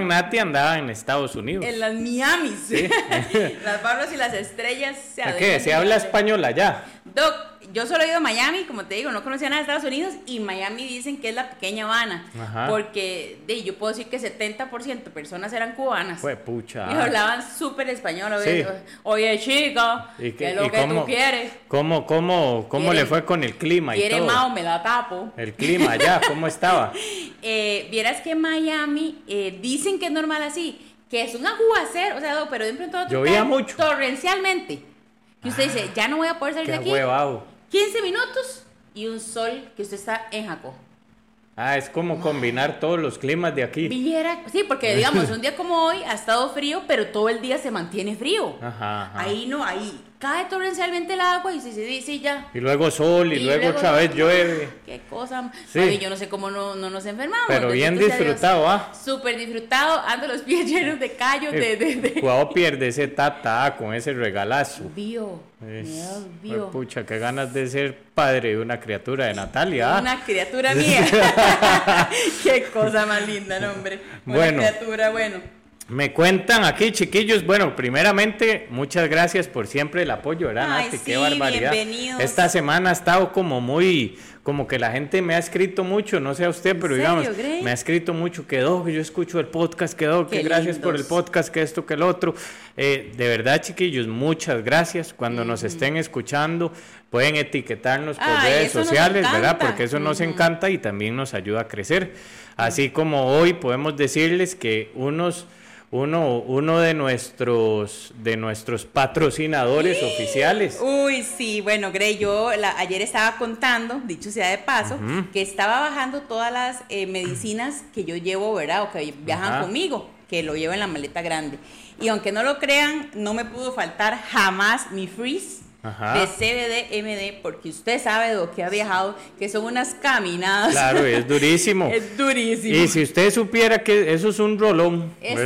Nati andaba en Estados Unidos. En las Miami. las barras y las estrellas se ¿Qué? ¿Se habla español allá? Doc, yo solo he ido a Miami, como te digo, no conocía nada de Estados Unidos y Miami dicen que es la pequeña Habana. Porque de, yo puedo decir que 70% de personas eran cubanas. Fue pucha. Y hablaban súper español. Oye, chica, ¿qué, es lo que tú quieres? ¿Cómo, cómo, cómo le fue con el clima y quiere todo? me la tapo. El clima allá, ¿cómo estaba? eh, vieras que Miami eh, dicen que es normal así, que es un aguacero, o sea, pero de pronto llovía mucho. Torrencialmente. Que usted dice, ya no voy a poder salir de aquí. Huevado. 15 minutos y un sol que usted está en Jaco. Ah, es como combinar todos los climas de aquí. sí, porque digamos, un día como hoy ha estado frío, pero todo el día se mantiene frío. Ajá, Ahí no, ahí cae torrencialmente el agua y se dice ya. Y luego sol y, luego, otra vez llueve. Qué cosa. Sí. yo no sé cómo no, no nos enfermamos. Pero bien disfrutado, ¿ah? Súper disfrutado, ando los pies llenos de callos. de, de, de... pierde ese tata con ese regalazo. Vio. Vio. Pucha, qué ganas de ser padre de una criatura de Natalia. ¿ah? Una criatura mía. qué cosa más linda, no, hombre. Una bueno. criatura, bueno. Me cuentan aquí, chiquillos. Bueno, primeramente, muchas gracias por siempre el apoyo, ¿verdad, Nati? Qué barbaridad. Bienvenidos. Esta semana ha estado como muy, como que la gente me ha escrito mucho, no sé a usted, pero digamos, me ha escrito mucho, quedó, que yo escucho el podcast, quedó, que gracias por el podcast, que esto, que el otro. Eh, de verdad, chiquillos, muchas gracias. Cuando nos estén escuchando, pueden etiquetarnos por redes sociales, ¿verdad? Porque eso nos encanta y también nos ayuda a crecer. Así como hoy podemos decirles que unos uno, uno de nuestros de nuestros patrocinadores oficiales. Uy, sí, bueno, Grey, yo ayer estaba contando, dicho sea de paso, que estaba bajando todas las eh, medicinas que yo llevo, ¿verdad? O que viajan conmigo, que lo llevo en la maleta grande. Y aunque no lo crean, no me pudo faltar jamás mi freeze de CBD MD, porque usted sabe lo que ha viajado, que son unas caminadas. Claro, es durísimo. es durísimo. Y si usted supiera que eso es un rolón. es,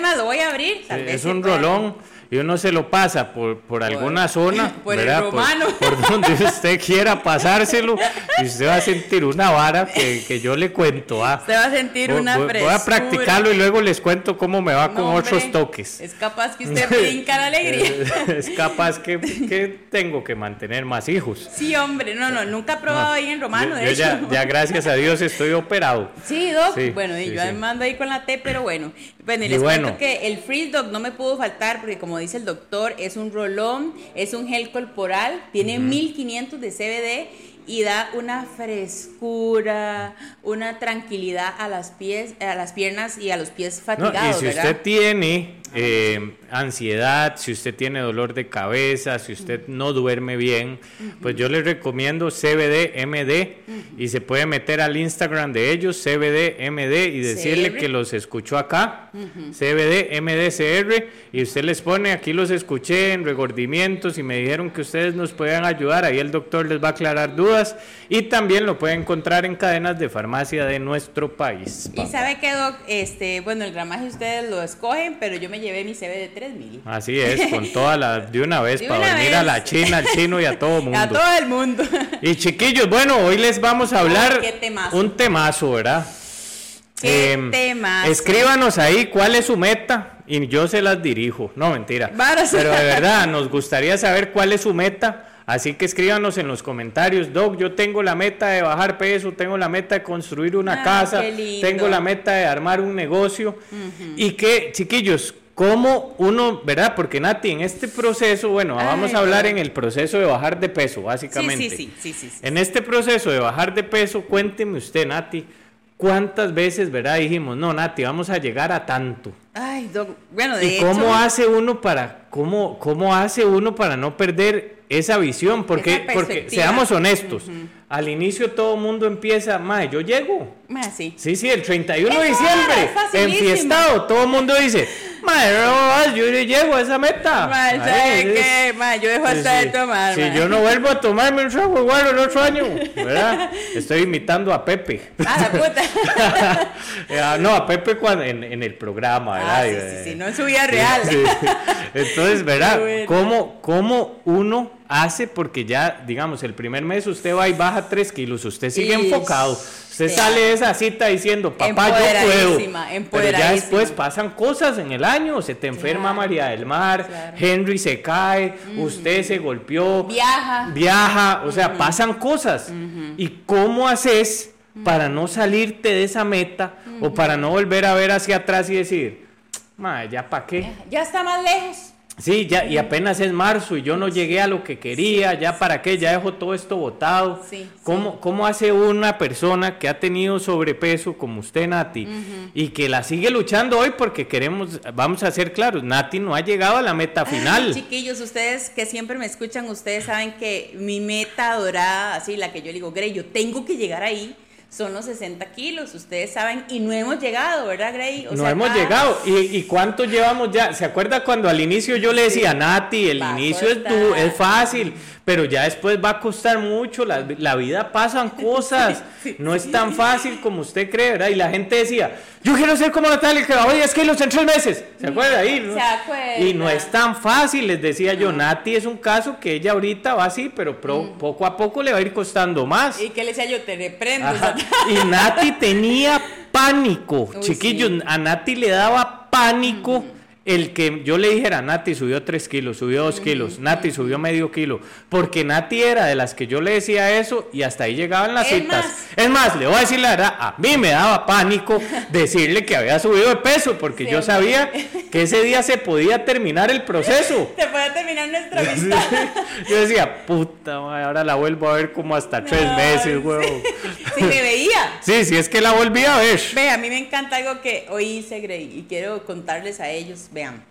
más, lo voy a abrir. es un rolón y uno se lo pasa por, por alguna zona, por el romano, por, donde usted quiera pasárselo, y usted va a sentir una vara que, que yo le cuento. Ah. Usted va a sentir una voy, voy a practicarlo y luego les cuento cómo me va con otros toques. Es capaz que usted brinca la alegría. es capaz que, que, tengo que mantener más hijos. Sí, hombre, no, no, nunca he probado ahí en romano. Yo, Ya, ya, gracias a Dios, estoy operado. Sí, Doc. bueno, y yo mando ahí con la T, pero bueno. Bueno, y les cuento que el Freeze Dog no me pudo faltar porque como dice el doctor, es un rolón, es un gel corporal, tiene 1500 de CBD y da una frescura, una tranquilidad a las pies, a las piernas y a los pies fatigados. y si usted tiene eh, ansiedad, si usted tiene dolor de cabeza, si usted no duerme bien, pues yo le recomiendo CBD MD y se puede meter al Instagram de ellos, CBD MD, y decirle que los escuchó acá, CBD MDCR, y usted les pone, aquí los escuché en regordimientos y me dijeron que ustedes nos puedan ayudar, ahí el doctor les va a aclarar dudas y también lo puede encontrar en cadenas de farmacia de nuestro país. Y sabe que, Doc, este, bueno, el gramaje ustedes lo escogen, pero yo me llevé mi CBD 3000. Así es, con toda la, de una vez, para venir a la China, al chino y a todo el mundo. A todo el mundo. Y chiquillos, bueno, hoy les vamos a hablar un temazo, ¿verdad? ¿Qué em, temazo? Escríbanos ahí cuál es su meta y yo se las dirijo. No, mentira. Pero de verdad, nos gustaría saber cuál es su meta. Así que escríbanos en los comentarios, Doc, yo tengo la meta de bajar peso, tengo la meta de construir una ah, casa, tengo la meta de armar un negocio. Y que, chiquillos, cómo uno, ¿verdad? Porque Nati, en este proceso, bueno, vamos a hablar en el proceso de bajar de peso, básicamente. Sí, sí, sí, sí, En este proceso de bajar de peso, cuénteme usted, Nati, ¿cuántas veces, verdad? Dijimos, no, Nati, vamos a llegar a tanto. Ay, bueno, de ¿Y cómo hace uno para, cómo, cómo hace uno para no perder esa visión? Porque, porque seamos honestos al inicio todo el mundo empieza, mae, yo llego. sí. sí, sí, el 31 de diciembre, enfiestado, todo el mundo dice, mae, no, yo llego a esa meta. Mae, ¿sabes qué? Mae, yo dejo hasta de tomar. Si yo no vuelvo a tomarme un trago igual el otro año, ¿verdad? Estoy imitando a Pepe. Ah, la puta. Ah, no, a Pepe cuando, en, en el programa, ¿verdad? Ah, sí, sí, sí, no en su vida real. Entonces, ¿verdad? ¿Cómo, ¿Cómo uno hace porque ya, digamos, el primer mes usted va y baja 3 kilos, usted sigue enfocado, usted sale de esa cita diciendo, papá, yo puedo. Pero ya después pasan cosas en el año, se te enferma María del Mar, Henry se cae, usted se golpeó, viaja, viaja, o sea, pasan cosas. ¿Y cómo haces para no salirte de esa meta o para no volver a ver hacia atrás y decir, ya para qué? Ya está más lejos. Sí, ya, y apenas es marzo y yo no llegué a lo que quería, ya para qué, ya dejo todo esto botado. ¿Cómo, ¿Cómo, hace una persona que ha tenido sobrepeso como usted, Nati, y que la sigue luchando hoy porque queremos, vamos a ser claros, Nati no ha llegado a la meta final. chiquillos, ustedes que siempre me escuchan, ustedes saben que mi meta dorada, así la que yo digo, Grey, yo tengo que llegar ahí son los 60 kilos, ustedes saben, y no hemos llegado, ¿verdad, Gray? no hemos llegado. ¿Y, ¿Y, cuánto llevamos ya? ¿Se acuerda cuando al inicio yo le decía, Nati, el inicio es, du es fácil, pero ya después va a costar mucho, la, la vida pasan cosas, no es tan fácil como usted cree, ¿verdad? Y la gente decía, yo quiero ser como Natalia, que oye, es que los en tres meses, ¿se acuerda ahí? ¿no? Se acuerda. Y no es tan fácil, les decía yo, Nati es un caso que ella ahorita va así, pero mm. poco a poco le va a ir costando más. Y que le decía yo, te reprendo. Y Nati tenía pánico, chiquillos, a Nati le daba pánico. Mm el que yo le dijera, Nati subió 3 kilos, subió 2 kilos, Nati subió medio kilo, porque Nati era de las que yo le decía eso y hasta ahí llegaban las citas. Es más, le voy a decir la verdad, a mí me daba pánico decirle que había subido de peso, porque yo sabía que ese día se podía terminar el proceso. Se podía terminar nuestra amistad. yo decía, puta, ahora la vuelvo a ver como hasta tres meses, huevo. Si me veía. Sí, sí, es que la volví a ver. Ve, a mí me encanta algo que hoy hice, Grey, y quiero contarles a ellos vean.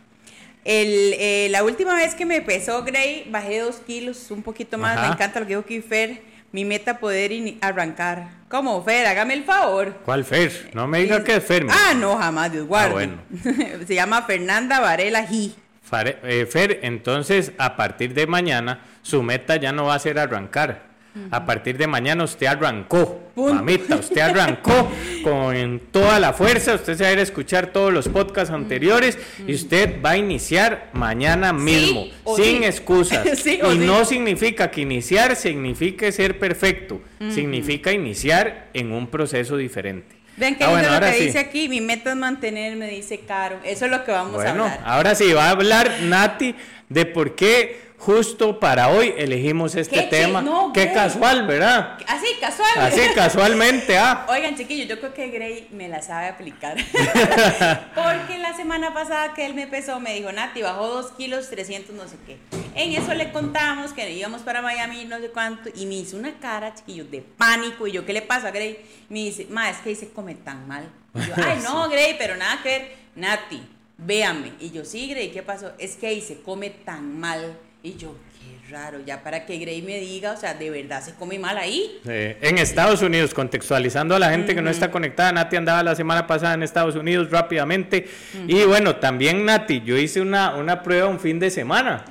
El, eh, la última vez que me pesó Gray, bajé dos kilos, un poquito más. Me encanta lo que dijo aquí Fer. Mi meta poder arrancar. ¿Cómo, Fer? Hágame el favor. ¿Cuál Fer? No me diga que es Fer. Ah, no, jamás, Dios guarde. Ah, bueno. Se llama Fernanda Varela G. Eh, Fer, entonces, a partir de mañana, su meta ya no va a ser arrancar a partir de mañana usted arrancó, mamita, usted arrancó con toda la fuerza, usted se va a ir a escuchar todos los podcasts anteriores y usted va a iniciar mañana mismo, sin excusas. y no significa que iniciar signifique ser perfecto, significa iniciar en un proceso diferente. Ven que ah, lo que dice aquí, mi meta es mantenerme, dice Caro. Eso es lo que vamos a hablar. Ahora sí, va a hablar Nati de por qué justo para hoy elegimos este tema. Qué casual, ¿verdad? Así, casual. Así, casualmente, ah. Oigan, chiquillos, yo creo que Gray me la sabe aplicar. Porque la semana pasada que él me pesó, me dijo, Nati, bajó 2 kilos, 300, no sé qué. En eso le contamos que íbamos para Miami, no sé cuánto, y me hizo una cara, chiquillos, de pánico. Y yo, ¿qué le pasa a Gray? Me dice, ma, es que dice come tan mal. Y yo, ay, no, Gray, pero nada que ver. Nati, véame. Y yo, sí, Gray, ¿qué pasó? Es que ahí se come tan mal y yo, qué raro, ya para que Gray me diga, o sea, de verdad se come mal ahí. en Estados Unidos, contextualizando a la gente que no está conectada, Nati andaba la semana pasada en Estados Unidos rápidamente. Y bueno, también Nati, yo hice una, una prueba un fin de semana.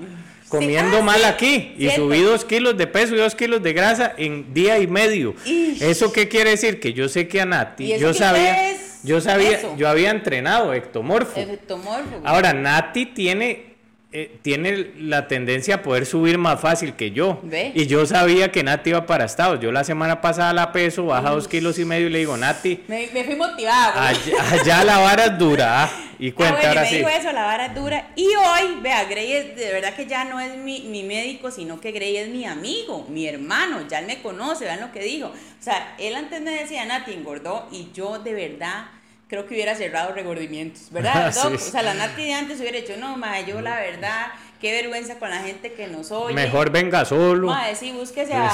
Comiendo ah, mal aquí y subí dos kilos de peso y dos kilos de grasa en día y medio. ¿Eso qué quiere decir? Que yo sé que a Nati, yo sabía, yo sabía, yo había entrenado ectomorfo. ectomorfo. Ahora, Nati tiene eh, tiene la tendencia a poder subir más fácil que yo. Y yo sabía que Nati iba para Estados. Yo la semana pasada la peso, baja dos kilos y medio y le digo, Nati. Me, fui motivada. Allá, la vara es dura. Ah, y cuenta ah, ahora me dijo eso, la vara es dura. Y hoy, vea, Grey es, de verdad que ya no es mi, mi, médico, sino que Grey es mi amigo, mi hermano. Ya él me conoce, vean lo que dijo. O sea, él antes me decía, Nati engordó y yo de verdad creo que hubiera cerrado regordimientos, ¿verdad, O sea, la Nati de antes hubiera dicho, no, ma, yo la verdad, qué vergüenza con la gente que nos oye. Mejor venga solo. Ma, sí, búsquese a,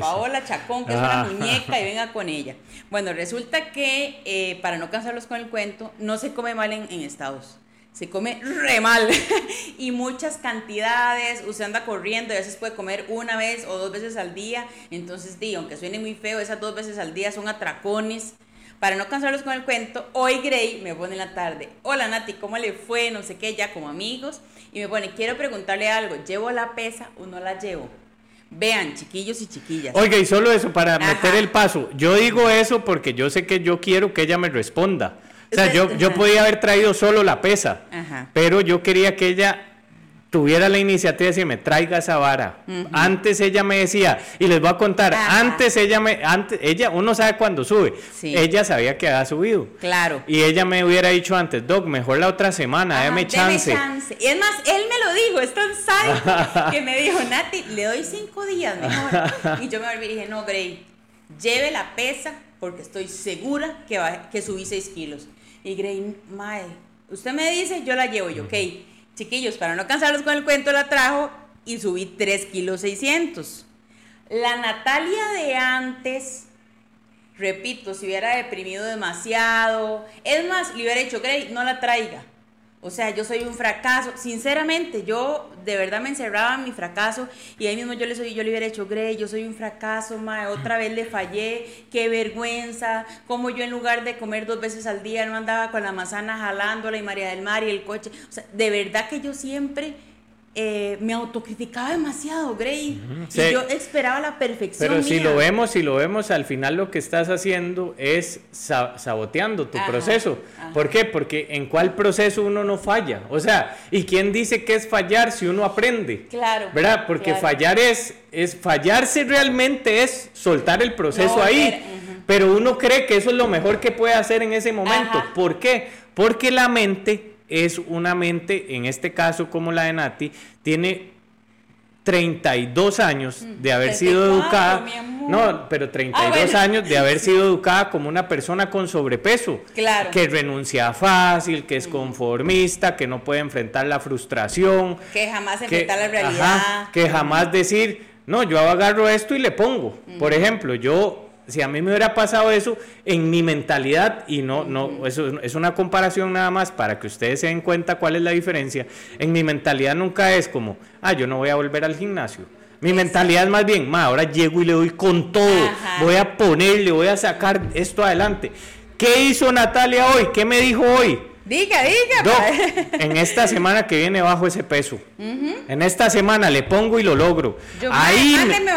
Paola Chacón, que es una muñeca, y venga con ella. Bueno, resulta que, eh, para no cansarlos con el cuento, no se come mal en, Estados. Se come re mal. Y muchas cantidades, usted anda corriendo y a veces puede comer una vez o dos veces al día, entonces digo, aunque suene muy feo, esas dos veces al día son atracones para no cansarlos con el cuento, hoy Gray me pone en la tarde, hola Nati, ¿cómo le fue? No sé qué, ya como amigos, y me pone, quiero preguntarle algo, ¿llevo la pesa o no la llevo? Vean, chiquillos y chiquillas. Oiga, y solo eso, para meter el paso, yo digo eso porque yo sé que yo quiero que ella me responda. O sea, yo, yo podía haber traído solo la pesa, pero yo quería que ella tuviera la iniciativa de decirme, traiga esa vara. Antes ella me decía, y les voy a contar, antes ella me, antes, ella, uno sabe cuándo sube. Ella sabía que había subido. Claro. Y ella me hubiera dicho antes, Doc, mejor la otra semana, déme chance. chance. Y es más, él me lo dijo, es tan sádico, que me dijo, Nati, le doy cinco días mejor. y yo me volví y dije, no, Gray, lleve la pesa, porque estoy segura que, va, que subí seis kilos. Y Gray, mae, usted me dice, yo la llevo, y ok Chiquillos, para no cansarlos con el cuento, la trajo y subí 3 kilos 600. La Natalia de antes, repito, si hubiera deprimido demasiado, es más, le hubiera dicho, no la traiga. O sea, yo soy un fracaso. Sinceramente, yo de verdad me encerraba en mi fracaso y ahí mismo yo le, soy, yo le hubiera hecho, Grey, yo soy un fracaso, ma, otra vez le fallé, qué vergüenza, como yo en lugar de comer dos veces al día no andaba con la manzana jalándola y María del Mar y el coche. O sea, de verdad que yo siempre eh, me autocriticaba demasiado, Gray. Y yo esperaba la perfección. Pero si lo vemos, si lo vemos, al final lo que estás haciendo es saboteando tu proceso. ¿Por qué? Porque en cuál proceso uno no falla. O sea, ¿y quién dice que es fallar si uno aprende? Claro. ¿Verdad? Porque fallar es, es, fallarse realmente es soltar el proceso ahí. Pero uno cree que eso es lo mejor que puede hacer en ese momento. ¿Por qué? Porque la mente es una mente, en este caso como la de Nati, tiene 32 años mm, de haber sido educada. No, pero 32 ah, años de haber sido educada como una persona con sobrepeso. Claro. Que renuncia fácil, que es mm. conformista, que no puede enfrentar la frustración. Que jamás enfrentar la realidad. que jamás decir, no, yo agarro esto y le pongo. Por mm. ejemplo, yo si a mí me hubiera pasado eso en mi mentalidad, y no, no, eso es una comparación nada más para que ustedes se den cuenta cuál es la diferencia, en mi mentalidad nunca es como, ah, yo no voy a volver al gimnasio. Mi mentalidad es más bien, ma, ahora llego y le doy con todo, voy a ponerle, voy a sacar esto adelante. ¿Qué hizo Natalia hoy? ¿Qué me dijo hoy? Diga, diga. en esta semana que viene bajo ese peso. En esta semana le pongo y lo logro. ahí, me,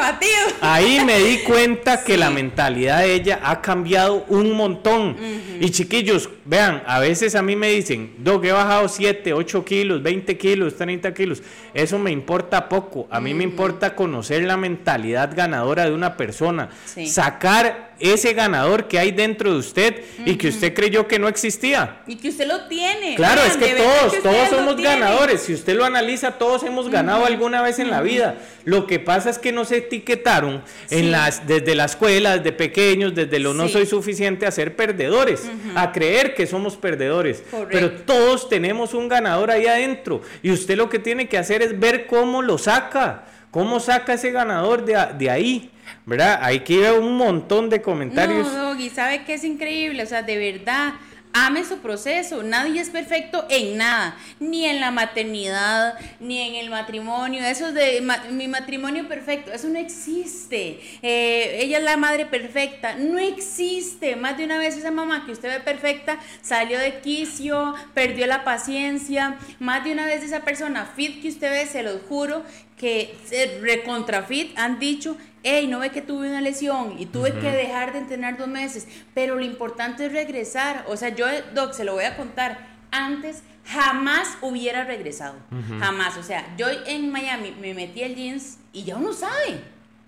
ahí me di cuenta que la mentalidad de ella ha cambiado un montón. Y chiquillos, vean, a veces a mí me dicen, Doc, he bajado 7, 8 kilos, 20 kilos, 30 kilos. Eso me importa poco. A mí me importa conocer la mentalidad ganadora de una persona. Sacar ese ganador que hay dentro de usted y que usted creyó que no existía. Y que usted lo tiene. Claro, es que todos, todos somos ganadores. Si usted lo analiza, todos hemos ganado alguna vez en la vida. Lo que pasa es que nos etiquetaron en las, desde la escuela, desde pequeños, desde lo no soy suficiente a ser perdedores, a creer que somos perdedores. Pero todos tenemos un ganador ahí adentro. Y usted lo que tiene que hacer es ver cómo lo saca. ¿Cómo saca ese ganador de, ahí? ¿verdad? Hay que ir un montón de comentarios. No, Doggy, ¿sabe qué es increíble? O sea, de verdad, ame su proceso. Nadie es perfecto en nada, ni en la maternidad, ni en el matrimonio. Eso de mi matrimonio perfecto, eso no existe. Eh, ella es la madre perfecta, no existe. Más de una vez esa mamá que usted ve perfecta salió de quicio, perdió la paciencia. Más de una vez esa persona fit que usted ve, se lo juro, que recontrafit han dicho hey, no ve que tuve una lesión y tuve que dejar de entrenar dos meses, pero lo importante es regresar. O sea, yo, Doc, se lo voy a contar, antes jamás hubiera regresado, jamás. O sea, yo en Miami me metí al jeans y ya uno sabe.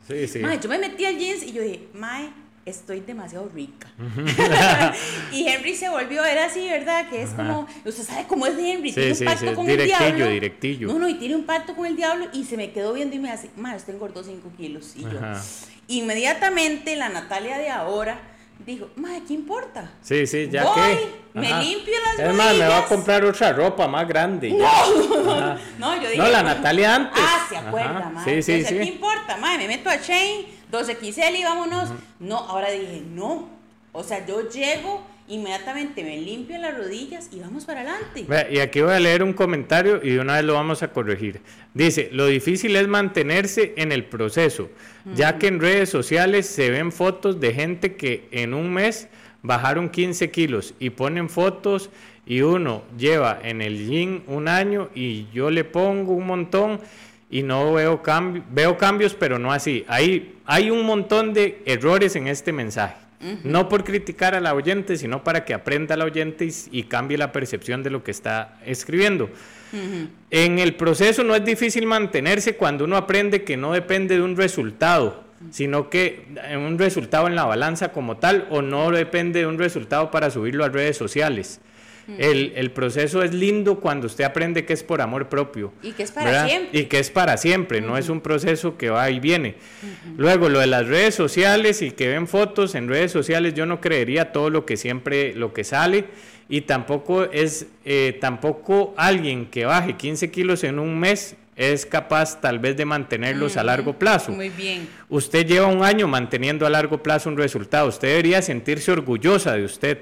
Sí, sí. yo me metí al jeans y yo dije, Mae, estoy demasiado rica. y Henry se volvió, era así, ¿verdad? Que es como, usted sabe cómo es Henry, tiene un pacto con el diablo. Directillo. No, no, y tiene un pacto con el diablo y se me quedó viendo y me hace, ma, usted engordó 5 kilos. Y yo, inmediatamente la Natalia de ahora dijo, ma, ¿qué importa? Sí, sí, ya Voy, me limpio las Es más, me va a comprar otra ropa más grande. No, no, yo dije. No, la Natalia antes. Ah, se acuerda, ma. Sí, sí, sí. ¿Qué importa, ma? Me meto a Shane 12XL y vámonos. No, ahora dije, no. O sea, yo llego, inmediatamente me limpio las rodillas y vamos para adelante. Y aquí voy a leer un comentario y de una vez lo vamos a corregir. Dice, lo difícil es mantenerse en el proceso, ya que en redes sociales se ven fotos de gente que en un mes bajaron 15 kilos y ponen fotos y uno lleva en el gym un año y yo le pongo un montón y no veo, veo cambios, pero no así. Hay, hay un montón de errores en este mensaje. No por criticar al oyente, sino para que aprenda al oyente y, cambie la percepción de lo que está escribiendo. En el proceso no es difícil mantenerse cuando uno aprende que no depende de un resultado, sino que un resultado en la balanza como tal o no depende de un resultado para subirlo a redes sociales. El, proceso es lindo cuando usted aprende que es por amor propio. Y que es para siempre. Y que es para siempre, no es un proceso que va y viene. Luego, lo de las redes sociales y que ven fotos en redes sociales, yo no creería todo lo que siempre, lo que sale. Y tampoco es, eh, tampoco alguien que baje 15 kilos en un mes es capaz tal vez de mantenerlos a largo plazo. Muy bien. Usted lleva un año manteniendo a largo plazo un resultado. Usted debería sentirse orgullosa de usted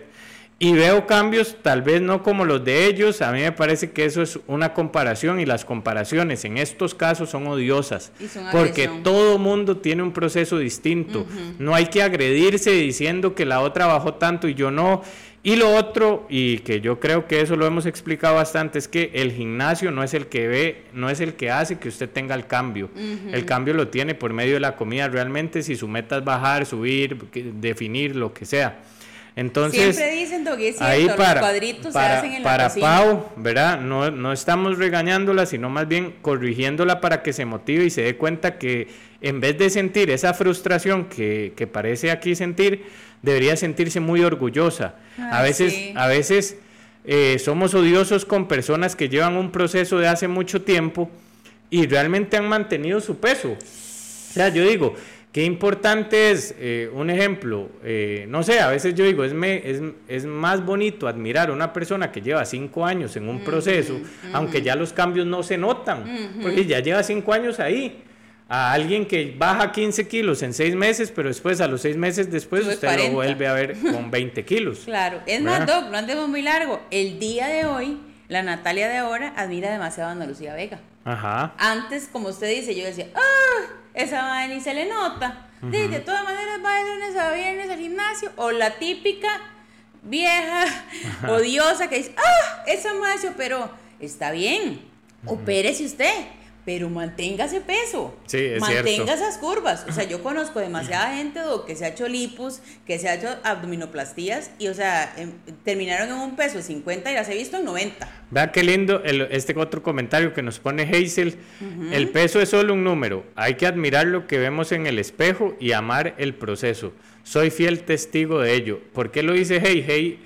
y veo cambios, tal vez no como los de ellos, a mí me parece que eso es una comparación y las comparaciones en estos casos son odiosas, porque todo mundo tiene un proceso distinto, no hay que agredirse diciendo que la otra bajó tanto y yo no. Y lo otro, y que yo creo que eso lo hemos explicado bastante, es que el gimnasio no es el que ve, no es el que hace que usted tenga el cambio. El cambio lo tiene por medio de la comida realmente, si su meta es bajar, subir, definir, lo que sea. Entonces, Siempre dicen, ahí para, los cuadritos se hacen en para Pau, ¿verdad? No, no estamos regañándola, sino más bien corrigiéndola para que se motive y se dé cuenta que en vez de sentir esa frustración que, que parece aquí sentir, debería sentirse muy orgullosa. a veces, a veces eh, somos odiosos con personas que llevan un proceso de hace mucho tiempo y realmente han mantenido su peso. O sea, yo digo, Qué importante es, eh, un ejemplo, eh, no sé, a veces yo digo, es, es, es, más bonito admirar a una persona que lleva cinco años en un proceso, aunque ya los cambios no se notan, porque ya lleva cinco años ahí. A alguien que baja 15 kilos en seis meses, pero después, a los seis meses después, usted lo vuelve a ver con 20 kilos. Claro, es más, Doc, no andemos muy largo. El día de hoy, la Natalia de ahora admira demasiado a Ana Lucía Vega. Ajá. Antes, como usted dice, yo decía, ¡ah! esa madre ni se le nota. de, todas maneras va de lunes a viernes al gimnasio. O la típica vieja, odiosa que dice, ¡ah! Esa madre se operó. Está bien, opérese usted pero mantenga ese peso, sí, es mantenga esas curvas. O sea, yo conozco demasiada gente que se ha hecho lipus, que se ha hecho abdominoplastías y, o sea, em, terminaron en un peso de 50 y las he visto en 90. Vea qué lindo este otro comentario que nos pone Hazel. El peso es solo un número. Hay que admirar lo que vemos en el espejo y amar el proceso. Soy fiel testigo de ello. ¿Por qué lo dice Hey? Hey,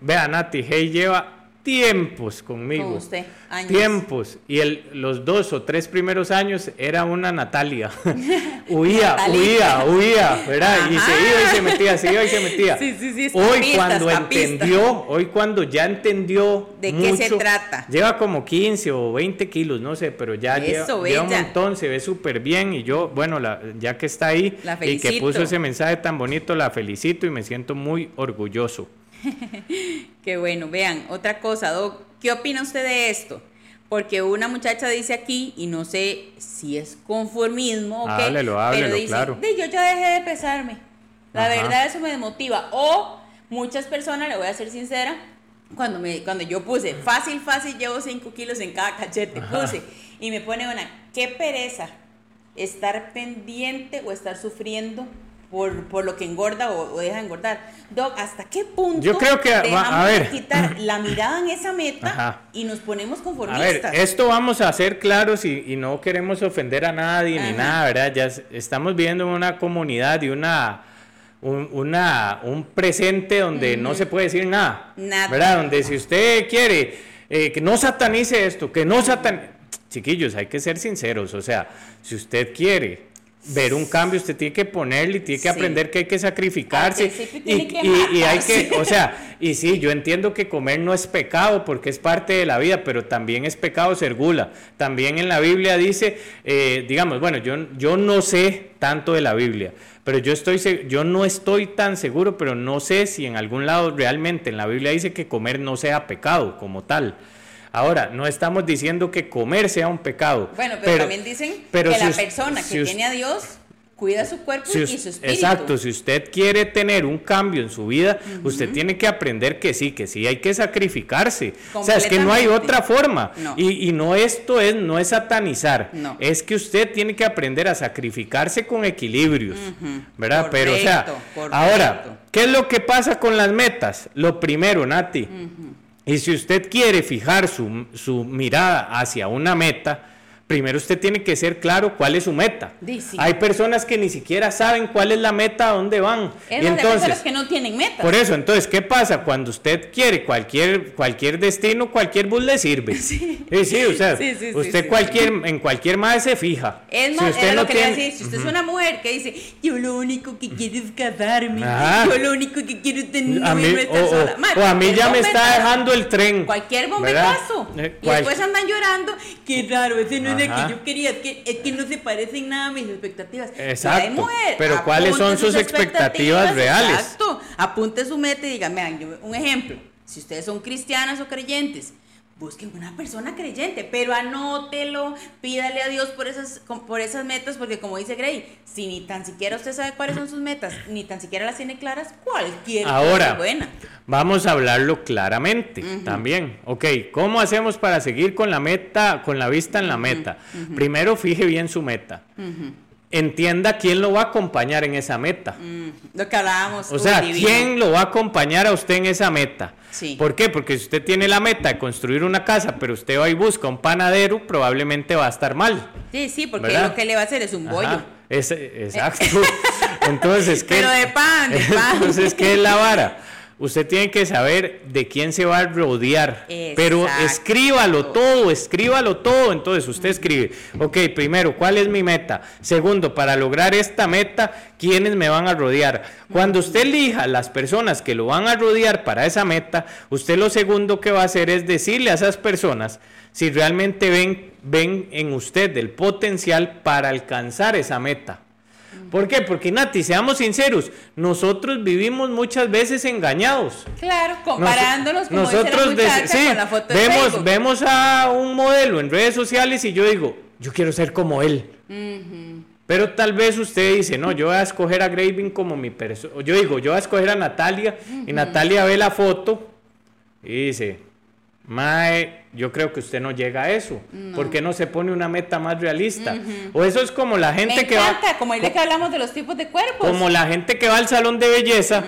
vea Nati, Hey lleva tiempos conmigo. Con usted, Tiempos. Y el, los dos o tres primeros años era una Natalia. huía, huía, huía, ¿verdad? Y se iba y se metía, se iba y se metía. Sí, sí, sí, hoy cuando entendió, hoy cuando ya entendió de qué se trata. Lleva como 15 o 20 kilos, no sé, pero ya lleva, un montón, se ve súper bien y yo, bueno, la, ya que está ahí y que puso ese mensaje tan bonito, la felicito y me siento muy orgulloso. Qué bueno, vean, otra cosa, Doc, ¿qué opina usted de esto? Porque una muchacha dice aquí, y no sé si es conformismo o qué, pero dice, claro. yo ya dejé de pesarme. La verdad eso me desmotiva. O muchas personas, le voy a ser sincera, cuando, me, cuando yo puse, fácil, fácil, llevo 5 kilos en cada cachete, puse, y me pone una, qué pereza estar pendiente o estar sufriendo por, por lo que engorda o, deja de engordar. Doc, ¿hasta qué punto Yo creo que, a ver. quitar la mirada en esa meta y nos ponemos conformistas? A ver, esto vamos a ser claros y, y no queremos ofender a nadie ni nada, ¿verdad? Ya estamos viendo una comunidad y una... Un, una, un presente donde no se puede decir nada, nada. ¿verdad? Donde si usted quiere eh, que no satanice esto, que no satanice... Chiquillos, hay que ser sinceros, o sea, si usted quiere ver un cambio, usted tiene que ponerle, tiene que aprender que hay que sacrificarse. y, hay que, o sea, y sí, yo entiendo que comer no es pecado porque es parte de la vida, pero también es pecado ser gula. También en la Biblia dice, eh, digamos, bueno, yo, yo no sé tanto de la Biblia, pero yo, estoy, yo no estoy tan seguro, pero no sé si en algún lado realmente en la Biblia dice que comer no sea pecado como tal. Ahora, no estamos diciendo que comer sea un pecado. Bueno, pero, también dicen que la persona que tiene a Dios cuida su cuerpo y su espíritu. Exacto, si usted quiere tener un cambio en su vida, usted tiene que aprender que sí, que sí, hay que sacrificarse. O sea, es que no hay otra forma. Y, no esto es, no es satanizar, es que usted tiene que aprender a sacrificarse con equilibrios, ¿verdad? Pero, o sea, ahora, ¿qué es lo que pasa con las metas? Lo primero, Nati, y si usted quiere fijar su, su mirada hacia una meta, primero usted tiene que ser claro cuál es su meta. Hay personas que ni siquiera saben cuál es la meta, a dónde van. Es y entonces, que no tienen meta. Por eso, entonces, ¿qué pasa? Cuando usted quiere cualquier, cualquier destino, cualquier bus le sirve. Sí, sí, o sea, usted cualquier, en cualquier más se fija. Es más, si usted no lo que tiene... decir, si usted es una mujer que dice, yo lo único que quiero es casarme, yo lo único que quiero es tener a mí, o, sola. o, a mí ya me está dejando el tren. Cualquier bombazo. Eh, y después andan llorando, qué raro, ese no que yo quería, es que, es que no se parecen nada a mis expectativas. Exacto. pero ¿cuáles son sus expectativas, reales? Exacto. Apunte su meta y diga, vean, un ejemplo. Si ustedes son cristianas o creyentes, busquen una persona creyente, pero anótelo, pídale a Dios por esas, por esas metas, porque como dice Gray, si ni tan siquiera usted sabe cuáles son sus metas, ni tan siquiera las tiene claras, cualquier Ahora, buena. Vamos a hablarlo claramente también. Ok, ¿cómo hacemos para seguir con la meta, con la vista en la meta? Primero, fije bien su meta entienda quién lo va a acompañar en esa meta. lo que hablábamos. O sea, quién lo va a acompañar a usted en esa meta. Sí. ¿Por qué? Porque si usted tiene la meta de construir una casa, pero usted va y busca un panadero, probablemente va a estar mal. Sí, sí, porque lo que le va a hacer es un bollo. exacto. Entonces, ¿qué? Pero de pan, de pan. Entonces, ¿qué es la vara? Usted tiene que saber de quién se va a rodear. Pero escríbalo todo, escríbalo todo. Entonces usted escribe, ok, primero, ¿cuál es mi meta? Segundo, para lograr esta meta, ¿quiénes me van a rodear? Cuando usted elija las personas que lo van a rodear para esa meta, usted lo segundo que va a hacer es decirle a esas personas si realmente ven, ven en usted el potencial para alcanzar esa meta. ¿Por qué? Porque Nati, seamos sinceros, nosotros vivimos muchas veces engañados. Claro, comparándonos como nosotros dice la sí, con la foto de vemos, vemos a un modelo en redes sociales y yo digo, yo quiero ser como él. Pero tal vez usted dice, no, yo voy a escoger a Graving como mi persona. Yo digo, yo voy a escoger a Natalia y Natalia ve la foto y dice, Mae, yo creo que usted no llega a eso. ¿Por qué no se pone una meta más realista? O eso es como la gente que va. Como el que hablamos de los tipos de cuerpos. Como la gente que va al salón de belleza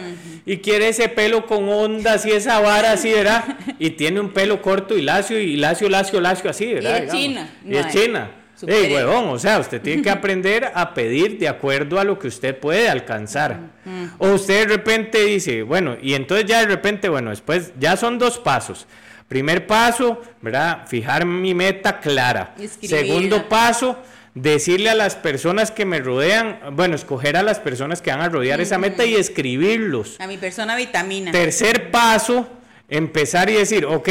y quiere ese pelo con ondas y esa vara así, ¿verdad? Y tiene un pelo corto y lacio y lacio, lacio, lacio así, ¿verdad? Y es China. y es China. Ey, huevón, o sea, usted tiene que aprender a pedir de acuerdo a lo que usted puede alcanzar. O usted de repente dice, bueno, y entonces ya de repente, bueno, después ya son dos pasos. Primer paso, ¿verdad? Fijar mi meta clara. Segundo paso, decirle a las personas que me rodean, bueno, escoger a las personas que van a rodear esa meta y escribirlos. A mi persona vitamina. Tercer paso, empezar y decir, ok,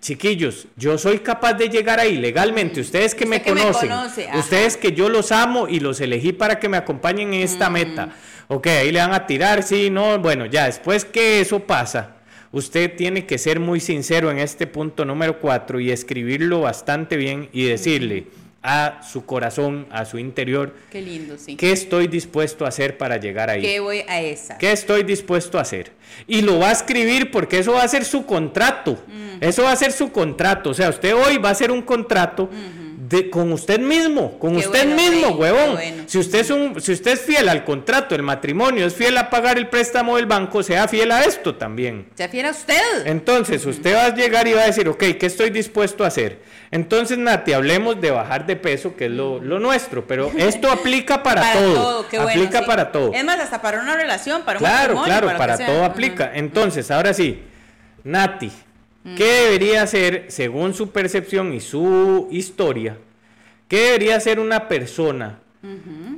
chiquillos, yo soy capaz de llegar ahí legalmente. Ustedes que, me, conocen, ustedes que yo los amo y los elegí para que me acompañen en esta meta. Ok, ahí le van a tirar, sí, no, bueno, ya después que eso pasa usted tiene que ser muy sincero en este punto número cuatro y escribirlo bastante bien y decirle a su corazón, a su interior, qué lindo, sí. ¿Qué estoy dispuesto a hacer para llegar ahí? ¿Qué voy a esa? ¿Qué estoy dispuesto a hacer? Y lo va a escribir porque eso va a ser su contrato. Eso va a ser su contrato. O sea, usted hoy va a hacer un contrato con usted mismo, con usted mismo, huevón. Si usted es un, si usted es fiel al contrato, el matrimonio, es fiel a pagar el préstamo del banco, sea fiel a esto también. Sea fiel a usted. Entonces, usted va a llegar y va a decir, ok, ¿qué estoy dispuesto a hacer? Entonces, Nati, hablemos de bajar de peso, que es lo, nuestro, pero esto aplica para, todo. aplica para todo. Es más, hasta para una relación, para un Claro, claro, para, todo aplica. Entonces, ahora sí, Nati, ¿Qué debería ser, según su percepción y su historia, qué debería ser una persona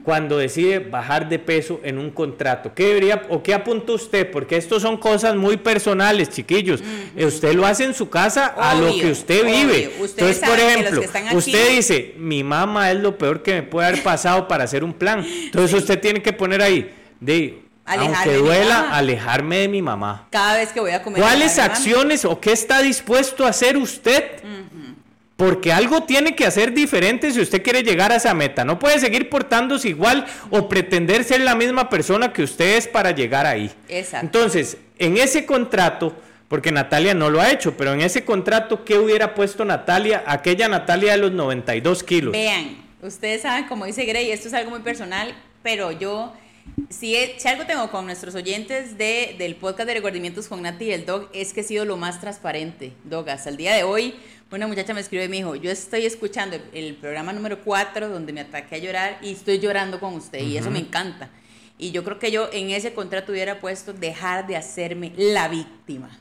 cuando decide bajar de peso en un contrato? ¿Qué debería o qué apunta usted? Porque esto son cosas muy personales, chiquillos. Usted lo hace en su casa a lo que usted vive. Entonces, por ejemplo, usted dice, mi mamá es lo peor que me puede haber pasado para hacer un plan. Entonces usted tiene que poner ahí, de aunque duela, alejarme de mi mamá. Cada vez que voy a comer. ¿Cuáles acciones o qué está dispuesto a hacer usted Porque algo tiene que hacer diferente si usted quiere llegar a esa meta. No puede seguir portándose igual o pretender ser la misma persona que usted es para llegar ahí. Exacto. Entonces, en ese contrato, porque Natalia no lo ha hecho, pero en ese contrato, ¿qué hubiera puesto Natalia? Aquella Natalia de los 92 kilos. Vean, ustedes saben, como dice Grey, esto es algo muy personal, pero yo si, si, algo tengo con nuestros oyentes de, del podcast de recordimientos con Nati y el Dog es que he sido lo más transparente, Dog. Hasta el día de hoy, una muchacha me escribe y me dijo, yo estoy escuchando el, programa número 4 donde me ataqué a llorar y estoy llorando con usted y eso me encanta. Y yo creo que yo en ese contrato hubiera puesto dejar de hacerme la víctima.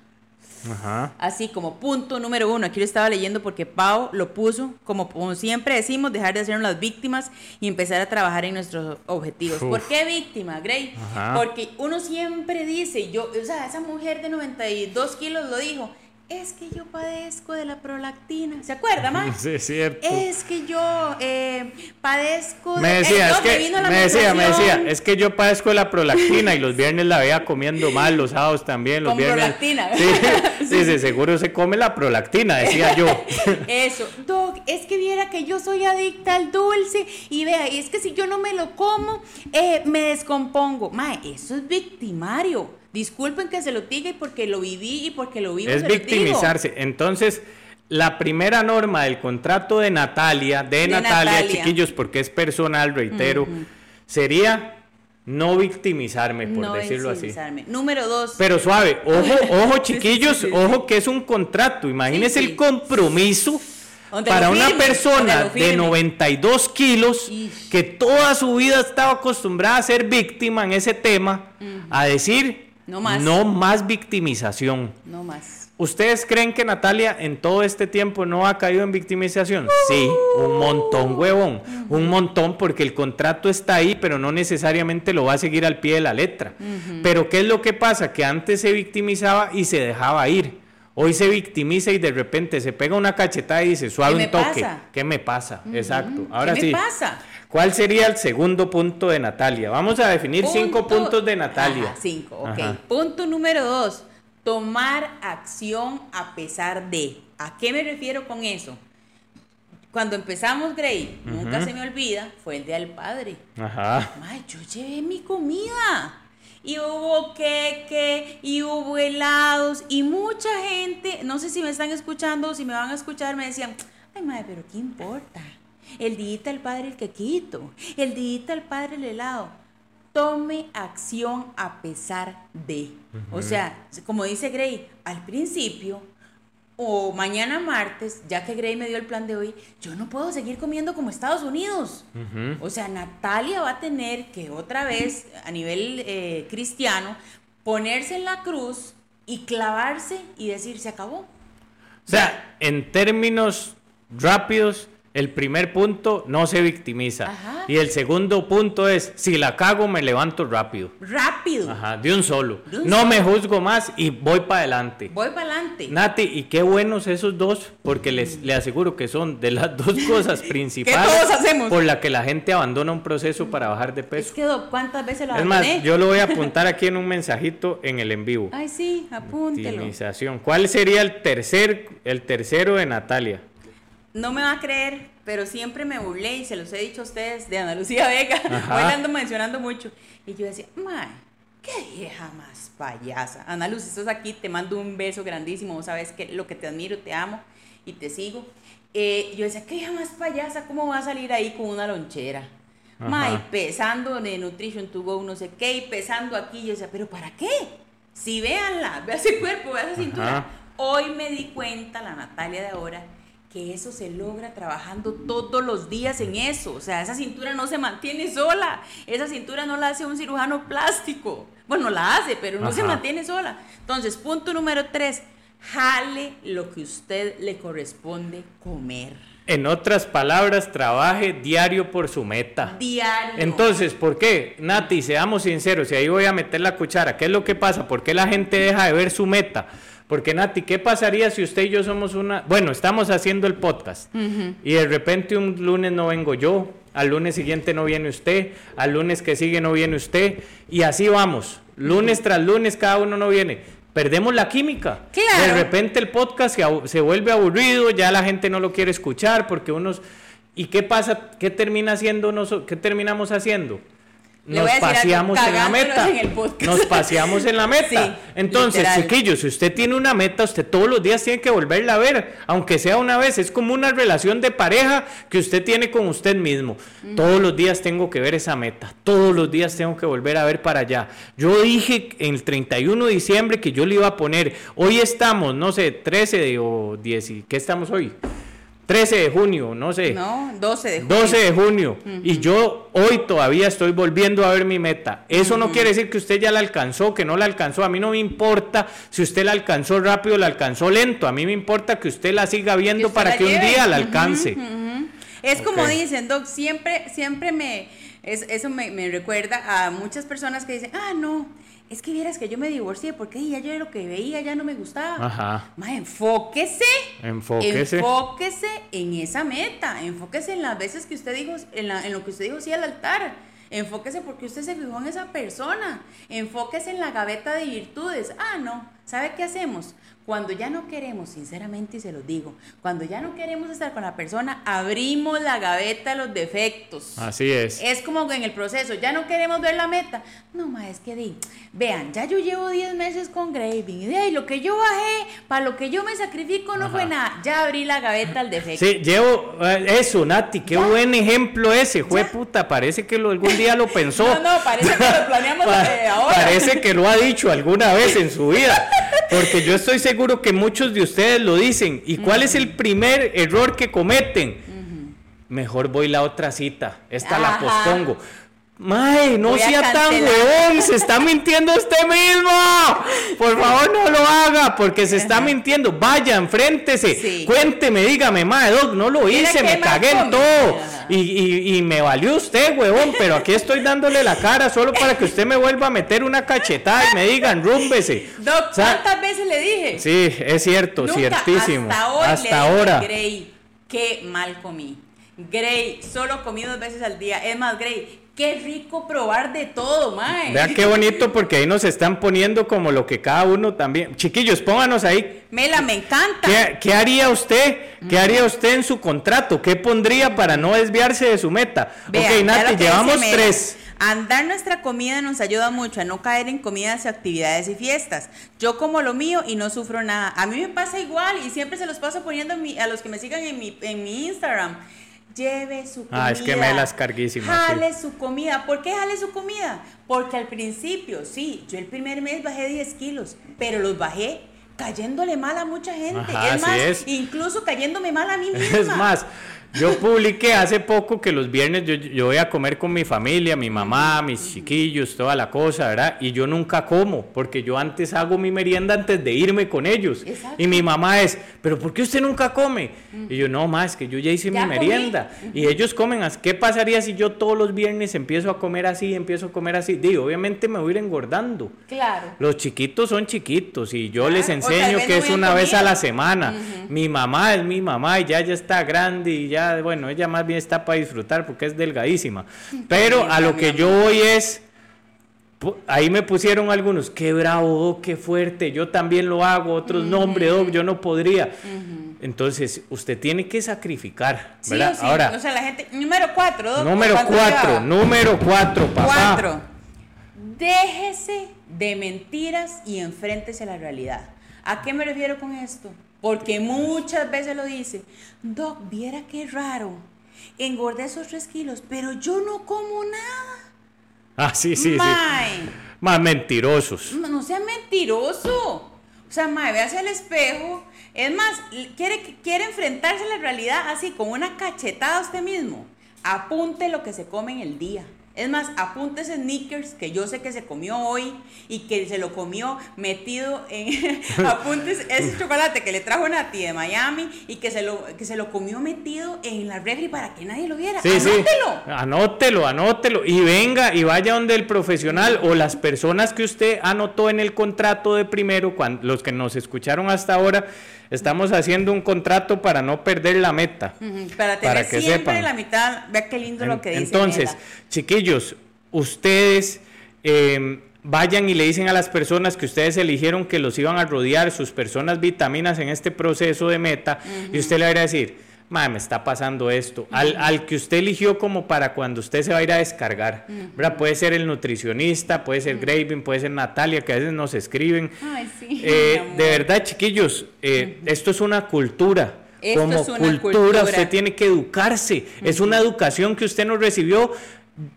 Así como punto número uno, aquí lo estaba leyendo porque Pau lo puso, como, siempre decimos, dejar de hacernos las víctimas y empezar a trabajar en nuestros objetivos. ¿Por qué víctima, Gray? Porque uno siempre dice, yo, o sea, esa mujer de 92 kilos lo dijo, es que yo padezco de la prolactina. ¿Se acuerda, más? Sí, es cierto. Es que yo eh, padezco de... Me decía, es que, me, decía, me decía, es que yo padezco de la prolactina y los viernes la veía comiendo mal, los sábados también, los Con viernes... prolactina. Sí, sí, seguro se come la prolactina, decía yo. Eso. Doc, es que viera que yo soy adicta al dulce y vea, es que si yo no me lo como, eh, me descompongo. Mae, eso es victimario. Disculpen que se lo diga y porque lo viví y porque lo vivo. Es victimizarse. Entonces, la primera norma del contrato de Natalia, de, Natalia, chiquillos, porque es personal, reitero, sería no victimizarme, por decirlo victimizarme. así. Número dos. Pero suave, ojo, ojo, chiquillos, ojo que es un contrato. Imagínense el compromiso para una persona de 92 kilos que toda su vida estaba acostumbrada a ser víctima en ese tema, a decir, no más. No más victimización. No más. ¿Ustedes creen que Natalia en todo este tiempo no ha caído en victimización? Sí, un montón, huevón. Un montón porque el contrato está ahí, pero no necesariamente lo va a seguir al pie de la letra. Pero ¿qué es lo que pasa? Que antes se victimizaba y se dejaba ir. Hoy se victimiza y de repente se pega una cachetada y dice, suave un toque. ¿Qué me pasa? Exacto. Ahora ¿Qué me pasa? ¿Cuál sería el segundo punto de Natalia? Vamos a definir cinco puntos de Natalia. cinco, ok. Punto número dos, tomar acción a pesar de. ¿A qué me refiero con eso? Cuando empezamos, Grey, nunca se me olvida, fue el Día del Padre. Ajá. Ay, yo llevé mi comida. Y hubo queque, y hubo helados, y mucha gente, no sé si me están escuchando o si me van a escuchar, me decían, ay, madre, pero ¿qué importa? El día el padre el quequito, el día el padre el helado. Tome acción a pesar de. O sea, como dice Gray, al principio o mañana martes, ya que Gray me dio el plan de hoy, yo no puedo seguir comiendo como Estados Unidos. O sea, Natalia va a tener que otra vez, a nivel eh, cristiano, ponerse en la cruz y clavarse y decir, se acabó. O sea, en términos rápidos, el primer punto, no se victimiza. Y el segundo punto es, si la cago, me levanto rápido. Rápido. Ajá, de un solo. no me juzgo más y voy para adelante. Voy para adelante. Nati, y qué buenos esos dos, porque les, le aseguro que son de las dos cosas principales por la que la gente abandona un proceso para bajar de peso. Es que, ¿cuántas veces lo Es más, yo lo voy a apuntar aquí en un mensajito en el en vivo. Ay, sí, apúntelo. ¿Cuál sería el tercer, el tercero de Natalia? No me va a creer, pero siempre me burlé y se los he dicho a ustedes de Ana Lucía Vega. Hoy ando mencionando mucho. Y yo decía, ¡Mae! qué vieja más payasa. Ana Luz, estás aquí, te mando un beso grandísimo. Vos sabes que lo que te admiro, te amo y te sigo. Eh, yo decía, qué vieja más payasa, ¿cómo va a salir ahí con una lonchera? Mae, pesando de Nutrition to Go, no sé qué, y pesando aquí. Yo decía, ¿pero para qué? Si véanla, vea ese cuerpo, vea esa cintura. Hoy me di cuenta, la Natalia de ahora, que eso se logra trabajando todos los días en eso. O sea, esa cintura no se mantiene sola. Esa cintura no la hace un cirujano plástico. Bueno, la hace, pero no se mantiene sola. Entonces, punto número tres, jale lo que usted le corresponde comer. En otras palabras, trabaje diario por su meta. Diario. Entonces, ¿por qué? Nati, seamos sinceros, y ahí voy a meter la cuchara. ¿Qué es lo que pasa? ¿Por qué la gente deja de ver su meta? Porque Nati, ¿qué pasaría si usted y yo somos una... Bueno, estamos haciendo el podcast y de repente un lunes no vengo yo, al lunes siguiente no viene usted, al lunes que sigue no viene usted y así vamos, lunes tras lunes cada uno no viene. perdemos la química. De repente el podcast se, vuelve aburrido, ya la gente no lo quiere escuchar porque unos... ¿Y qué pasa? ¿Qué termina haciendo qué terminamos haciendo? Nos paseamos en la meta. nos paseamos en la meta. Entonces, chiquillos, si usted tiene una meta, usted todos los días tiene que volverla a ver, aunque sea una vez. Es como una relación de pareja que usted tiene con usted mismo. Todos los días tengo que ver esa meta. Todos los días tengo que volver a ver para allá. Yo dije en el 31 de diciembre que yo le iba a poner. Hoy estamos, no sé, 13 o 10. ¿Qué estamos hoy? 13 de junio, no sé. No, 12 de junio. 12 de junio. Y yo hoy todavía estoy volviendo a ver mi meta. Eso no quiere decir que usted ya la alcanzó, que no la alcanzó. A mí no me importa si usted la alcanzó rápido o la alcanzó lento. A mí me importa que usted la siga viendo para que un día la alcance. Es como dicen, Doc, siempre, siempre me, eso me, me recuerda a muchas personas que dicen, ah, no, es que vieras que yo me divorcié porque ya yo lo que veía ya no me gustaba. Ajá. Ma, enfóquese. Enfóquese. Enfóquese en esa meta. Enfóquese en las veces que usted dijo, en, en lo que usted dijo sí al altar. Enfóquese porque usted se fijó en esa persona. Enfóquese en la gaveta de virtudes. Ah, no. ¿Sabe qué hacemos? Cuando ya no queremos, sinceramente y se lo digo, cuando ya no queremos estar con la persona, abrimos la gaveta de los defectos. Así es. Es como en el proceso, ya no queremos ver la meta. No, más es que di, vean, ya yo llevo 10 meses con Graving y de ahí lo que yo bajé, para lo que yo me sacrifico no fue nada. Ya abrí la gaveta al defecto. Sí, llevo eh, eso, Nati, qué buen ejemplo ese. Fue puta, parece que lo, algún día lo pensó. no, no, parece que lo planeamos eh, ahora. Parece que lo ha dicho alguna vez en su vida. Porque yo estoy seguro que muchos de ustedes lo dicen. ¿Y cuál es el primer error que cometen? Mejor voy la otra cita. Esta la pospongo. Mae, no sea tan weón, se está mintiendo usted mismo. Por favor, no lo haga, porque se está mintiendo. Vaya, enfréntese, cuénteme, dígame, mae, Doc, no lo hice, me cagué en todo. Y, y, me valió usted, huevón, pero aquí estoy dándole la cara solo para que usted me vuelva a meter una cachetada y me digan, rúmbese. Doc, ¿cuántas veces le dije? Sí, es cierto, ciertísimo. Hasta, hasta ahora. Grey, qué mal comí. Grey, solo comí dos veces al día. Es más, Grey, Qué rico probar de todo, mae. Vea qué bonito porque ahí nos están poniendo como lo que cada uno también. Chiquillos, pónganos ahí. Mela, me encanta. ¿Qué, haría usted? ¿Qué haría usted en su contrato? ¿Qué pondría para no desviarse de su meta? ok, Nati, llevamos tres. Andar nuestra comida nos ayuda mucho a no caer en comidas, actividades y fiestas. Yo como lo mío y no sufro nada. A mí me pasa igual y siempre se los paso poniendo a los que me sigan en mi, en mi Instagram lleve su comida. Ah, es que me las carguísimas. Jale su comida. ¿Por qué jale su comida? Porque al principio, sí, yo el primer mes bajé 10 kilos, pero los bajé cayéndole mal a mucha gente. es más, incluso cayéndome mal a mí misma. Es más, yo publiqué hace poco que los viernes yo, voy a comer con mi familia, mi mamá, mis chiquillos, toda la cosa, ¿verdad? Y yo nunca como, porque yo antes hago mi merienda antes de irme con ellos. Y mi mamá es, ¿pero por qué usted nunca come? Y yo, no, más que yo ya hice mi merienda. Y ellos comen, ¿qué pasaría si yo todos los viernes empiezo a comer así, empiezo a comer así? Digo, obviamente me voy a ir engordando. Claro. Los chiquitos son chiquitos y yo les enseño que es una vez a la semana. Mi mamá es mi mamá y ya, ya está grande y ya bueno, ella más bien está para disfrutar porque es delgadísima. Pero a lo que yo voy es, ahí me pusieron algunos, qué bravo, qué fuerte, yo también lo hago, otros, no hombre, yo no podría. Entonces, usted tiene que sacrificar, ¿verdad? Ahora, o sea, la gente, número cuatro, Número cuatro, número cuatro, papá. Cuatro. Déjese de mentiras y enfréntese a la realidad. ¿A qué me refiero con esto? Porque muchas veces lo dice, Doc, viera qué raro, engordé esos tres kilos, pero yo no como nada. Ah, sí, sí, sí. Más mentirosos. No, sea mentiroso. O sea, mae, hacia el espejo. Es más, quiere, quiere enfrentarse a la realidad así, con una cachetada a usted mismo. Apunte lo que se come en el día. Es más, ese sneakers que yo sé que se comió hoy y que se lo comió metido en. apuntes ese chocolate que le trajo Nati de Miami y que se lo, que se lo comió metido en la refri para que nadie lo viera. anótelo. Anótelo, anótelo. Y venga y vaya donde el profesional o las personas que usted anotó en el contrato de primero, cuando, los que nos escucharon hasta ahora Estamos haciendo un contrato para no perder la meta. Para tener que siempre la mitad. Vea qué lindo lo que dice. Entonces, chiquillos, ustedes em, vayan y le dicen a las personas que ustedes eligieron que los iban a rodear, sus personas vitaminas en este proceso de meta, y usted le va a decir, me está pasando esto. al, que usted eligió como para cuando usted se va a ir a descargar. Puede ser el nutricionista, puede ser Graving, puede ser Natalia, que a veces nos escriben. Eh, de verdad, chiquillos, eh, esto es una cultura. como cultura, usted tiene que educarse. Es una educación que usted no recibió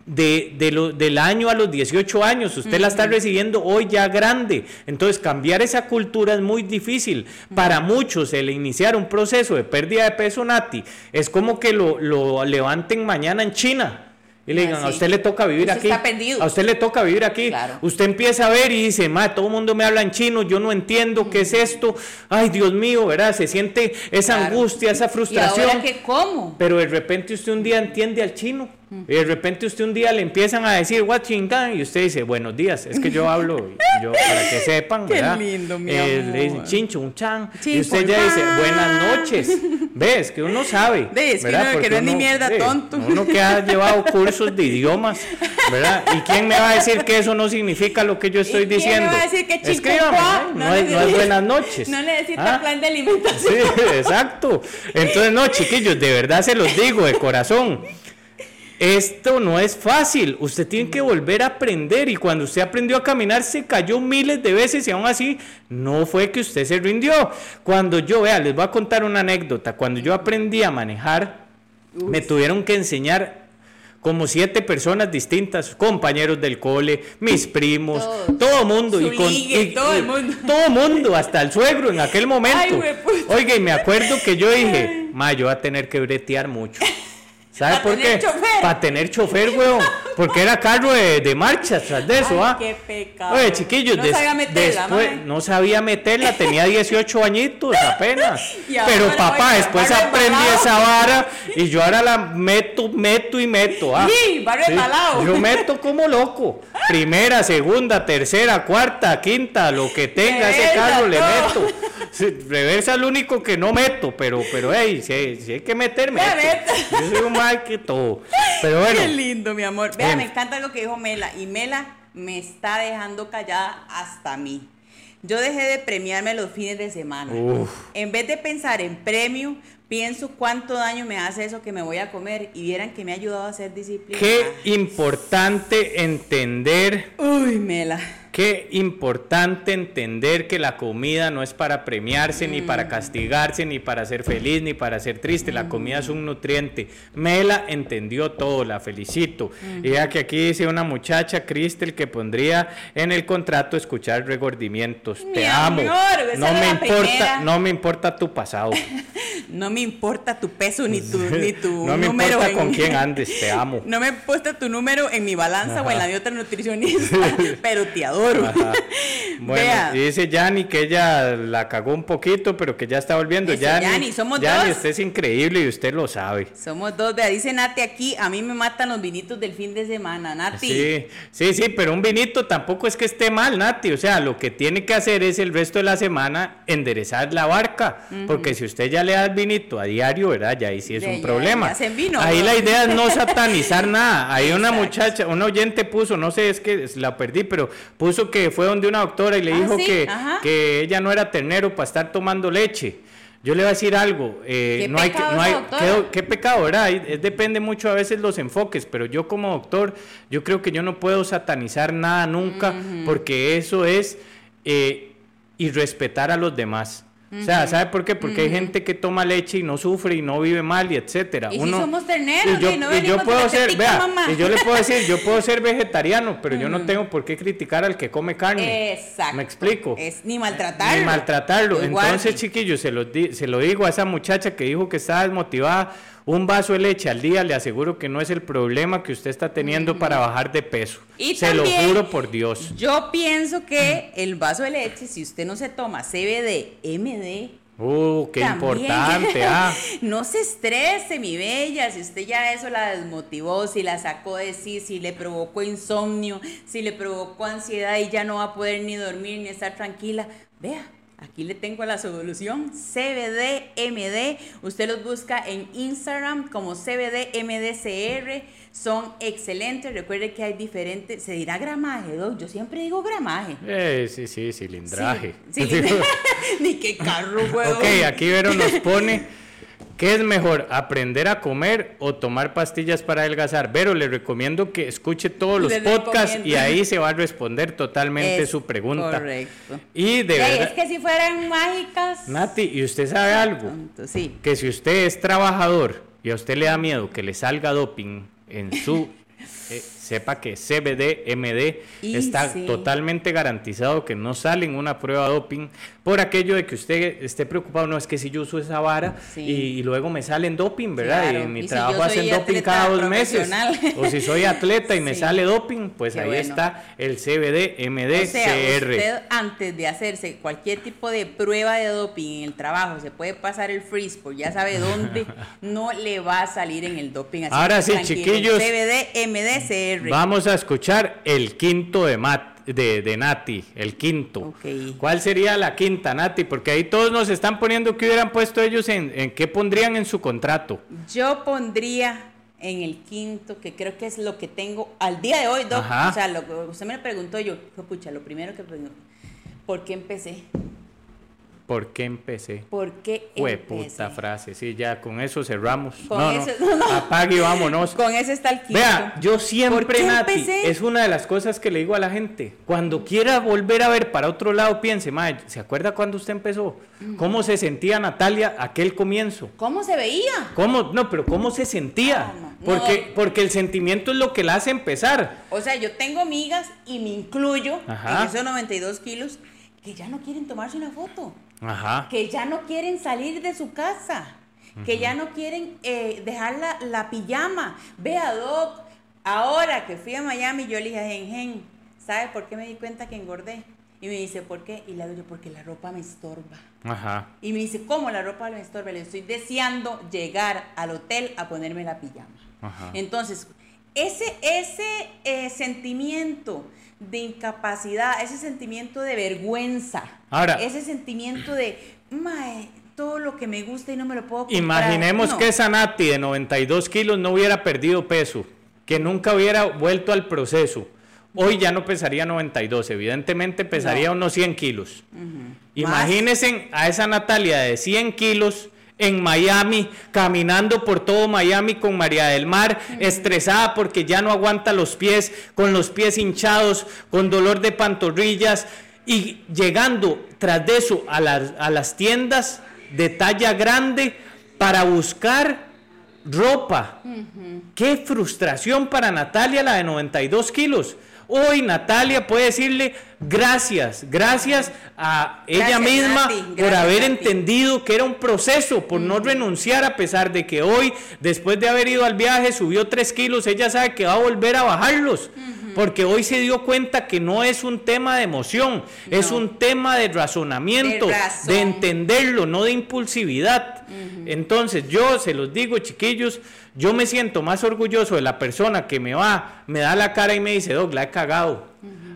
de, de lo, del año a los 18 años, usted la está recibiendo hoy ya grande. Entonces, cambiar esa cultura es muy difícil. Para muchos, el iniciar un proceso de pérdida de peso nati es como que lo, lo levanten mañana en China. Y le digan, a usted le toca vivir aquí. A usted le toca vivir aquí. Usted empieza a ver y dice, ma, todo el mundo me habla en chino, yo no entiendo qué es esto. Ay, Dios mío, ¿verdad? Se siente esa angustia, esa frustración. ¿Y ahora qué, cómo? Pero de repente usted un día entiende al chino. Y de repente usted un día le empiezan a decir what y usted dice buenos días, es que yo hablo, yo para que sepan, ¿verdad? Qué lindo, mi eh, Le dice chincho, un chan, y usted ya dice buenas noches, ves que uno sabe, ves que, no, que no es ni mierda tonto, uno que ha llevado cursos de idiomas, ¿verdad? ¿Y quién me va a decir que eso no significa lo que yo estoy ¿Y quién diciendo? me va a decir que Escríbame, ¿no? No, es, no, es, buenas noches. No necesita ¿Ah? plan de alimentación. Sí, exacto. Entonces, no, chiquillos, de verdad se los digo de corazón. Esto no es fácil, usted tiene que volver a aprender. Y cuando usted aprendió a caminar se cayó miles de veces y aún así no fue que usted se rindió. Cuando yo, vea, les voy a contar una anécdota, cuando yo aprendí a manejar, me tuvieron que enseñar como siete personas distintas, compañeros del cole, mis primos, todo mundo y con todo el mundo, todo mundo, hasta el suegro en aquel momento. Oiga, y me acuerdo que yo dije, ma, yo voy a tener que bretear mucho. ¿Sabe por qué? Para tener chofer, weón. Porque era carro de, de marcha tras de eso, ¿ah? Qué pecado. Oye, chiquillos, no sabía meterla, después no sabía meterla, tenía 18 añitos apenas. Pero papá, después aprendí esa vara y yo ahora la meto, meto y meto. ¿ah? Sí, Yo meto como loco. Primera, segunda, tercera, cuarta, quinta, lo que tenga ese carro le meto. reversa es lo único que no meto, pero, pero, hey, si, hay que meterme. Yo soy un mal que todo. Pero bueno. Qué lindo, mi amor. Vea, me encanta lo que dijo Mela. Y Mela me está dejando callada hasta mí. Yo dejé de premiarme los fines de semana. En vez de pensar en premio, pienso cuánto daño me hace eso que me voy a comer y vieran que me ha ayudado a ser disciplinada. Qué importante entender. Uy, Mela Qué importante entender que la comida no es para premiarse, ni para mm. castigarse, ni para ser feliz, ni para ser triste. La comida es un nutriente. Mela entendió todo, la felicito. Y ya que aquí dice una muchacha, Cristel, que pondría en el contrato escuchar regordimientos. Te amo. no me importa, no me importa tu pasado. no me importa tu peso ni tu, ni tu no me importa con quién andes, te amo. No me importa tu número en mi balanza o en la de otra nutricionista, pero te adoro. Bueno, dice Yanni que ella la cagó un poquito, pero que ya está volviendo. Yanni, somos dos. usted es increíble y usted lo sabe. Somos dos, vea, dice Nati aquí, a mí me matan los vinitos del fin de semana, Nati. Sí, sí, sí, pero un vinito tampoco es que esté mal, Nati. O sea, lo que tiene que hacer es el resto de la semana enderezar la barca, porque si usted ya le da el vinito a diario, ¿verdad? Ya ahí sí es un problema. ahí la idea es no satanizar nada. Ahí una muchacha, un oyente puso, no sé, es que la perdí, pero puso que fue donde una doctora y le ah, dijo que, que ella no era ternero para estar tomando leche. Yo le voy a decir algo, eh, no, hay, no hay, qué, pecado, ¿verdad? depende mucho a veces los enfoques, pero yo como doctor, yo creo que yo no puedo satanizar nada nunca, porque eso es eh, irrespetar a los demás. O sea, ¿sabe por qué? Porque hay gente que toma leche y no sufre y no vive mal y etcétera. Y Uno, si somos terneros, y yo, y yo puedo ser, vea, y yo le puedo decir, yo puedo ser vegetariano, pero yo no tengo por qué criticar al que come carne. Exacto. ¿Me explico? Es ni maltratarlo. Ni maltratarlo. Entonces, chiquillos, se lo, se lo digo a esa muchacha que dijo que estaba desmotivada un vaso de leche al día le aseguro que no es el problema que usted está teniendo para bajar de peso. Y se lo juro por Dios. Yo pienso que el vaso de leche, si usted no se toma CBD, MD, Uh, qué importante, ah. no se estrese, mi bella, si usted ya eso la desmotivó, si la sacó de sí, si le provocó insomnio, si le provocó ansiedad y ya no va a poder ni dormir ni estar tranquila, vea, Aquí le tengo la solución, CBDMD. Usted los busca en Instagram como CBDMDCR. Son excelentes. Recuerde que hay diferentes, se dirá gramaje, Yo siempre digo gramaje. Eh, sí, sí, cilindraje. Ni qué carro, Ok, aquí Vero nos pone ¿Qué es mejor, aprender a comer o tomar pastillas para adelgazar? Pero le recomiendo que escuche todos los podcasts y ahí se va a responder totalmente su pregunta. Correcto. Y de verdad, es que si fueran mágicas. Nati, ¿y usted sabe algo? Sí. Que si usted es trabajador y a usted le da miedo que le salga doping en su eh, sepa que CBD, MD está totalmente garantizado que no sale en una prueba doping por aquello de que usted esté preocupado, no es que si yo uso esa vara y, luego me salen doping, ¿verdad? Y en mi trabajo hacen doping cada dos meses. O si soy atleta y me sale doping, pues ahí está el CBD, MD, o sea, Usted antes de hacerse cualquier tipo de prueba de doping en el trabajo, se puede pasar el freeze, pues ya sabe dónde no le va a salir en el doping. Así Ahora sí, chiquillos. CBD, MD, CR. Vamos a escuchar el quinto de, de, Nati, el quinto. ¿Cuál sería la quinta, Nati? Porque ahí todos nos están poniendo que hubieran puesto ellos en, en qué pondrían en su contrato. Yo pondría en el quinto, que creo que es lo que tengo al día de hoy, Doc. O sea, lo, usted me preguntó yo, pucha, lo primero que preguntó, ¿por qué empecé? ¿Por qué empecé? ¿Por qué empecé? puta frase, sí, ya con eso cerramos. Con no, eso, no, no, apague y vámonos. Con eso está el quinto. Vea, yo siempre, Nati, es una de las cosas que le digo a la gente. Cuando quiera volver a ver para otro lado, piense, madre, ¿se acuerda cuando usted empezó? ¿Cómo se sentía Natalia aquel comienzo? ¿Cómo se veía? ¿Cómo? No, pero ¿cómo se sentía? Ah, porque, porque el sentimiento es lo que la hace empezar. O sea, yo tengo amigas y me incluyo en esos 92 kilos que ya no quieren tomarse una foto. Que ya no quieren salir de su casa. Que ya no quieren eh, dejar la, pijama. Vea, Doc, ahora que fui a Miami, yo le dije a Gen, ¿sabe por qué me di cuenta que engordé? Y me dice, ¿por qué? Y le digo, porque la ropa me estorba. Ajá. Y me dice, ¿cómo la ropa me estorba? Le estoy deseando llegar al hotel a ponerme la pijama. Entonces, ese, ese eh, sentimiento de incapacidad, ese sentimiento de vergüenza, Ahora, ese sentimiento de, mae, todo lo que me gusta y no me lo puedo comprar. Imaginemos que esa Nati de 92 kilos no hubiera perdido peso, que nunca hubiera vuelto al proceso. Hoy ya no pesaría 92, evidentemente pesaría unos 100 kilos. Imagínense a esa Natalia de 100 kilos en Miami, caminando por todo Miami con María del Mar, estresada porque ya no aguanta los pies, con los pies hinchados, con dolor de pantorrillas y llegando tras de eso a las, a las tiendas de talla grande para buscar ropa. Qué frustración para Natalia la de 92 kilos. Hoy Natalia puede decirle gracias, gracias a ella misma por haber entendido que era un proceso, por no renunciar a pesar de que hoy, después de haber ido al viaje, subió tres kilos, ella sabe que va a volver a bajarlos. Porque hoy se dio cuenta que no es un tema de emoción, es un tema de razonamiento, de, entenderlo, no de impulsividad. Entonces yo se los digo, chiquillos, yo me siento más orgulloso de la persona que me va, me da la cara y me dice, Doc, la he cagado.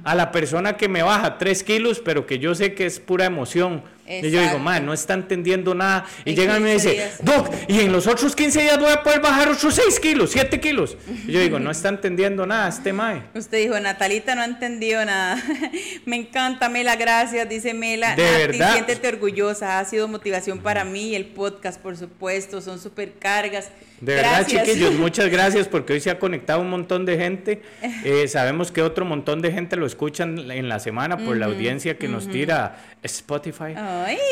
A la persona que me baja tres kilos, pero que yo sé que es pura emoción y yo digo, madre, no está entendiendo nada. Y llega y me dice, Doc, y en los otros 15 días voy a poder bajar otros 6 kilos, 7 kilos. Y yo digo, no está entendiendo nada este mae. Usted dijo, Natalita no ha entendido nada. me encanta, Mela, gracias, dice Mela. De verdad. Siéntete orgullosa, ha sido motivación para mí. El podcast, por supuesto, son súper cargas. De verdad, chiquillos, muchas gracias porque hoy se ha conectado un montón de gente. Eh, sabemos que otro montón de gente lo escuchan en la semana por la audiencia que nos tira Spotify.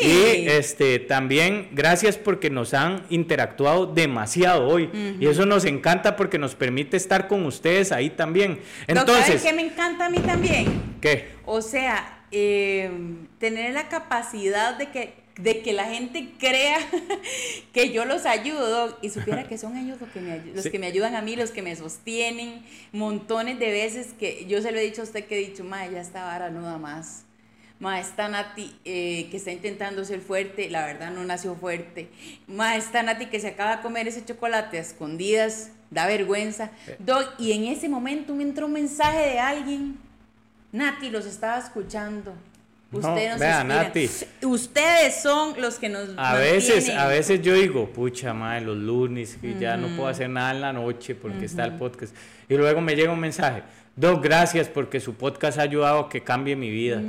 Y este también gracias porque nos han interactuado demasiado hoy. Y eso nos encanta porque nos permite estar con ustedes ahí también. Entonces, qué me encanta a mí también? ¿Qué? O sea, eh, tener la capacidad de que de que la gente crea que yo los ayudo y supiera que son ellos los que me, los que me ayudan a mí, los que me sostienen, montones de veces que yo se lo he dicho a usted que he dicho, ma, ya está vara no da más. Ma, esta Nati eh, que está intentando ser fuerte, la verdad no nació fuerte. Ma, esta Nati que se acaba de comer ese chocolate a escondidas, da vergüenza. y en ese momento me entró un mensaje de alguien. Nati los estaba escuchando nos vea, Ustedes son los que nos A veces, a veces yo digo, pucha madre, los lunes, que ya no puedo hacer nada en la noche porque está el podcast. Y luego me llega un mensaje, dos gracias porque su podcast ha ayudado a que cambie mi vida.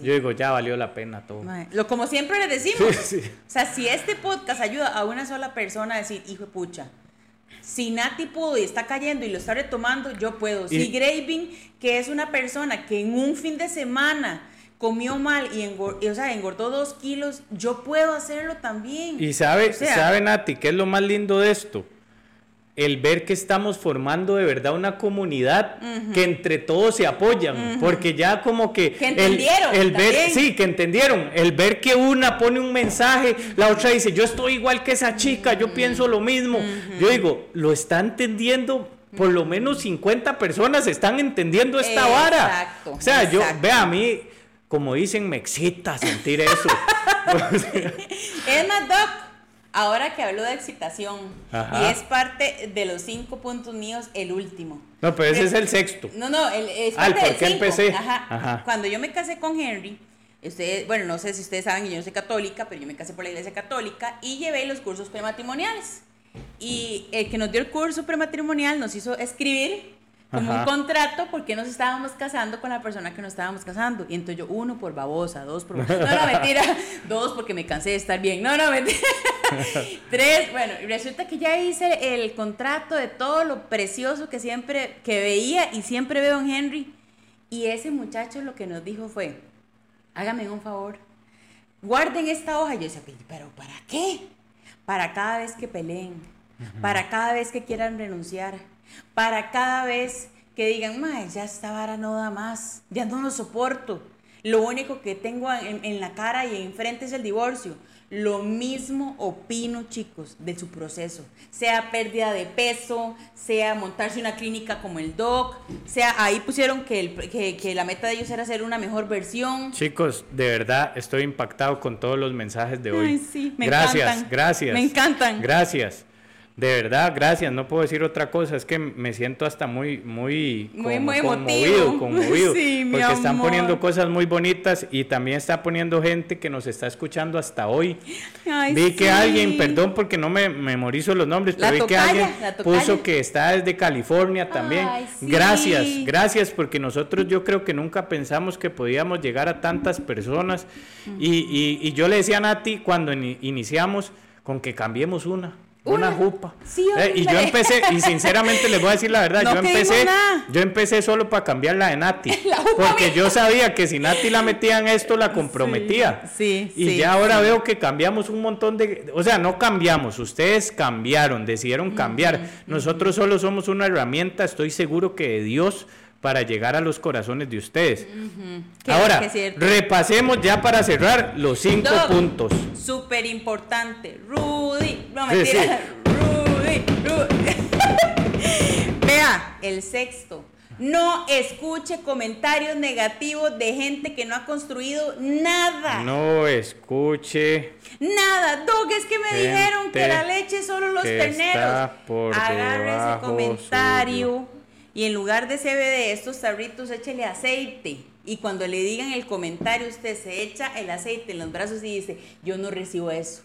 Yo digo, ya valió la pena todo. Lo, como siempre le decimos. O sea, si este podcast ayuda a una sola persona a decir, hijo de pucha, si Nati pudo y está cayendo y lo está retomando, yo puedo. si Graving, que es una persona que en un fin de semana comió mal y, engordó, o sea, engordó dos kilos, yo puedo hacerlo también. Y sabe, sabe Nati, ¿qué es lo más lindo de esto? El ver que estamos formando de verdad una comunidad que entre todos se apoyan, porque ya como que, que entendieron, el, ver, sí, que entendieron, el ver que una pone un mensaje, la otra dice, yo estoy igual que esa chica, yo pienso lo mismo, yo digo, lo está entendiendo por lo menos 50 personas están entendiendo esta vara. O sea, yo, vea, a mí, como dicen, me excita sentir eso. es más, Doc, ahora que hablo de excitación, y es parte de los cinco puntos míos, el último. No, pero ese es el sexto. No, no, el, es ah, parte del empecé. Ajá. Cuando yo me casé con Henry, ustedes, bueno, no sé si ustedes saben que yo no soy católica, pero yo me casé por la iglesia católica y llevé los cursos prematrimoniales. Y el que nos dio el curso prematrimonial nos hizo escribir como un contrato porque nos estábamos casando con la persona que nos estábamos casando. Y entonces yo, uno por babosa, dos por... No, no, mentira. dos porque me cansé de estar bien. No, no, mentira. Tres, bueno, resulta que ya hice el contrato de todo lo precioso que siempre, que veía y siempre veo en Henry. Y ese muchacho lo que nos dijo fue, hágame un favor, guarden esta hoja. Y yo decía, pero ¿para qué? Para cada vez que peleen, para cada vez que quieran renunciar para cada vez que digan, ya esta vara no da más, ya no lo soporto. Lo único que tengo en, la cara y enfrente es el divorcio. Lo mismo opino, chicos, de su proceso. Sea pérdida de peso, sea montarse una clínica como el DOC, sea ahí pusieron que, que, la meta de ellos era hacer una mejor versión. Chicos, de verdad estoy impactado con todos los mensajes de hoy. Ay, sí, me gracias, gracias. Me encantan. Gracias. De verdad, gracias. No puedo decir otra cosa. Es que me siento hasta muy, muy, muy, muy conmovido, conmovido. porque están poniendo cosas muy bonitas y también está poniendo gente que nos está escuchando hasta hoy. vi que alguien, perdón porque no me memorizo los nombres, pero vi que alguien puso que está desde California también. Gracias, gracias porque nosotros yo creo que nunca pensamos que podíamos llegar a tantas personas. y, y, yo le decía a Nati cuando iniciamos con que cambiemos una una jupa. Eh, y yo empecé, y sinceramente les voy a decir la verdad, yo empecé, yo empecé solo para cambiar la de Nati. porque yo sabía que si Nati la metía en esto, la comprometía. Sí, y ya ahora veo que cambiamos un montón de, o sea, no cambiamos, ustedes cambiaron, decidieron cambiar. Nosotros solo somos una herramienta, estoy seguro que de Dios para llegar a los corazones de ustedes. Ahora, repasemos ya para cerrar los cinco puntos. Súper importante. Rudy, no mentira. Rudy, Rudy. Vea, el sexto. No escuche comentarios negativos de gente que no ha construido nada. No escuche. Nada. Dog, es que me dijeron que la leche solo los terneros. Agarre ese comentario y en lugar de CBD, estos tarritos, échele aceite. Y cuando le digan el comentario, usted se echa el aceite en los brazos y dice, yo no recibo eso.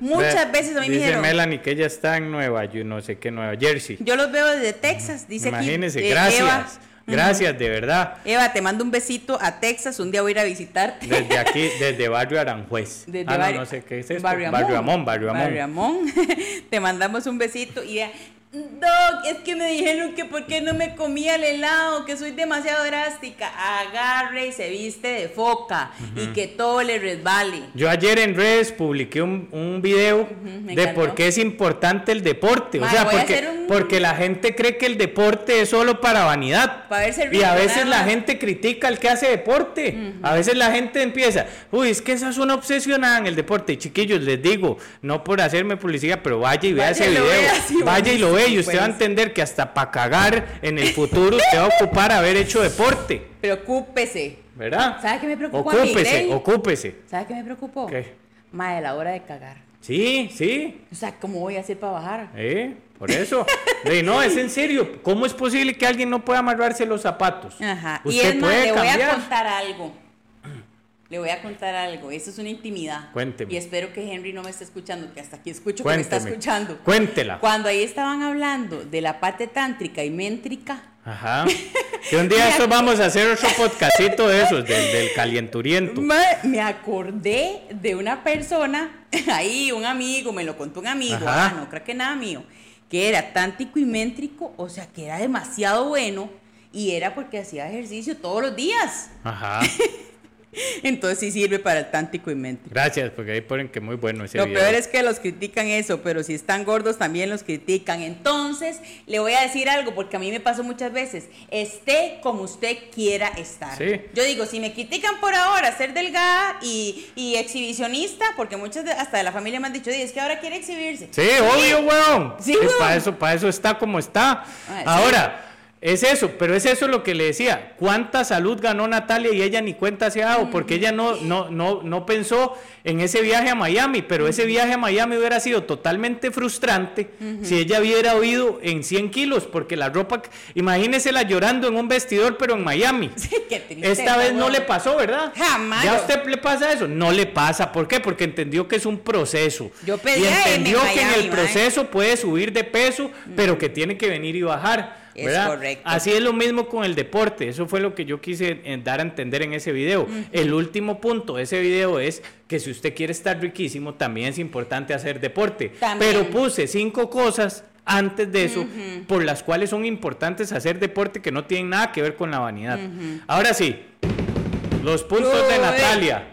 Muchas veces a mí me dijeron. Dice Melanie que ella está en Nueva, yo no sé qué, Nueva Jersey. Yo los veo desde Texas, dice Imagínese, aquí, eh, gracias. Gracias, de verdad. Eva, te mando un besito a Texas. Un día voy a ir a visitarte. Desde aquí, desde Barrio Aranjuez. Desde ah, no, no sé qué es esto. Barrio Amón. Barrio Amón, Barrio Amón. te mandamos un besito y Doc, es que me dijeron que por qué no me comía el helado, que soy demasiado drástica. Agarre y se viste de foca y que todo le resbale. Yo ayer en redes publiqué un, un video de por qué es importante el deporte. o sea, porque, porque la gente cree que el deporte es solo para vanidad. y a veces la gente critica al que hace deporte. A veces la gente empieza, uy, es que esa es una obsesionada en el deporte. Chiquillos, les digo, no por hacerme publicidad, pero vaya y vea ese video. vaya y lo vea y usted va a entender que hasta para cagar en el futuro usted va a ocupar haber hecho deporte. Preocúpese. ¿Verdad? ¿Sabe qué me preocupó? Ocúpese, ocúpese. ¿Sabe qué me preocupó? ¿Qué? Más de la hora de cagar. Sí, sí. O sea, ¿cómo voy a hacer para bajar? ¿Eh? Por eso. no, es en serio. ¿Cómo es posible que alguien no pueda amarrarse los zapatos? Ajá. y es más, le voy a contar algo. Le voy a contar algo. Esto es una intimidad. Cuénteme. Y espero que Henry no me esté escuchando, que hasta aquí escucho que me está escuchando. Cuéntela. Cuando ahí estaban hablando de la parte tántrica y méntrica. Ajá. Que un día eso vamos a hacer otro podcastito de esos, del, calienturiento. Me, acordé de una persona, ahí un amigo, me lo contó un amigo, ah, no creo que nada mío, que era tántrico y méntrico, o sea, que era demasiado bueno y era porque hacía ejercicio todos los días. Ajá. Entonces sí sirve para el tántico y mente. Gracias, porque ahí ponen que muy bueno ese Lo peor es que los critican eso, pero si están gordos también los critican. Entonces, le voy a decir algo, porque a mí me pasó muchas veces. Esté como usted quiera estar. Yo digo, si me critican por ahora ser delgada y, exhibicionista, porque muchas hasta de la familia me han dicho, es que ahora quiere exhibirse. Sí, obvio, weón. Sí, Para eso, para eso está como está. Ah, ahora. Es eso, pero es eso lo que le decía. ¿Cuánta salud ganó Natalia y ella ni cuenta se ha dado? Porque ella no, no, no, no pensó en ese viaje a Miami, pero ese viaje a Miami hubiera sido totalmente frustrante si ella hubiera oído en 100 kilos, porque la ropa, imagínesela llorando en un vestidor, pero en Miami. Esta vez no le pasó, ¿verdad? Jamás. ¿Ya a usted le pasa eso? No le pasa. ¿Por qué? Porque entendió que es un proceso. Yo y entendió que en el proceso puede subir de peso, pero que tiene que venir y bajar. Es correcto. Así es lo mismo con el deporte. Eso fue lo que yo quise eh, dar a entender en ese video. El último punto de ese video es que si usted quiere estar riquísimo, también es importante hacer deporte. Pero puse cinco cosas antes de eso, por las cuales son importantes hacer deporte que no tienen nada que ver con la vanidad. Ahora sí, los puntos de Natalia.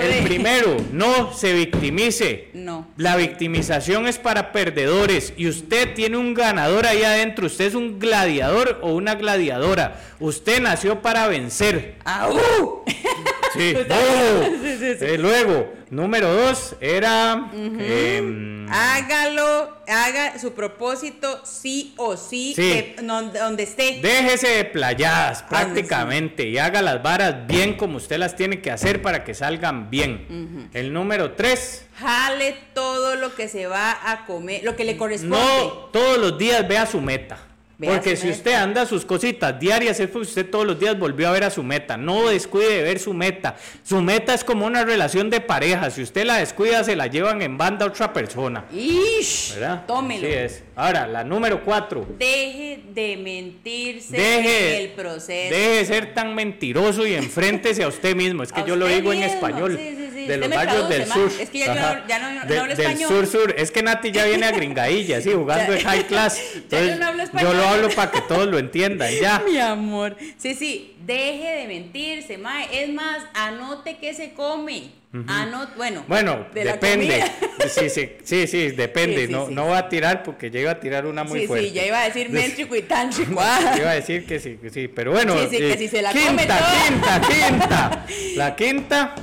El primero, no se victimice. No. La victimización es para perdedores y usted tiene un ganador ahí adentro. Usted es un gladiador o una gladiadora. Usted nació para vencer. ¡Au! Sí. Eh, luego, número dos era. Em, Hágalo, haga su propósito sí o sí, donde esté. Déjese de playadas prácticamente y haga las varas bien como usted las tiene que hacer para que salgan bien. El número tres. Jale todo lo que se va a comer, lo que le corresponde. No todos los días vea su meta. Porque si usted anda sus cositas diarias, es porque usted todos los días volvió a ver a su meta. No descuide de ver su meta. Su meta es como una relación de pareja. Si usted la descuida, se la llevan en banda a otra persona. ¡Ish! ¿Verdad? Tómelo. Así es. Ahora, la número cuatro. Deje de mentirse deje, en el proceso. Deje de ser tan mentiroso y enfréntese a usted mismo. Es que yo lo digo en español. Sí, sí, sí. De los barrios del sur. Es que ya, yo, ya no, no, hablo español. Del sur, sur. Es que Nati ya viene a gringadilla, sí, jugando en high class. Entonces, yo no hablo español. Yo lo hablo para que todos lo entiendan, ya. Mi amor. Sí, sí, deje de mentirse, mae. Es más, anote qué se come. Anote, bueno, bueno depende. Sí, sí, sí, sí, depende. no, no va a tirar porque ya iba a tirar una muy fuerte. Sí, ya iba a decir métrico y tan Iba a decir que sí, que sí, pero bueno. Sí, sí, que si se la quinta, come quinta, quinta. La quinta.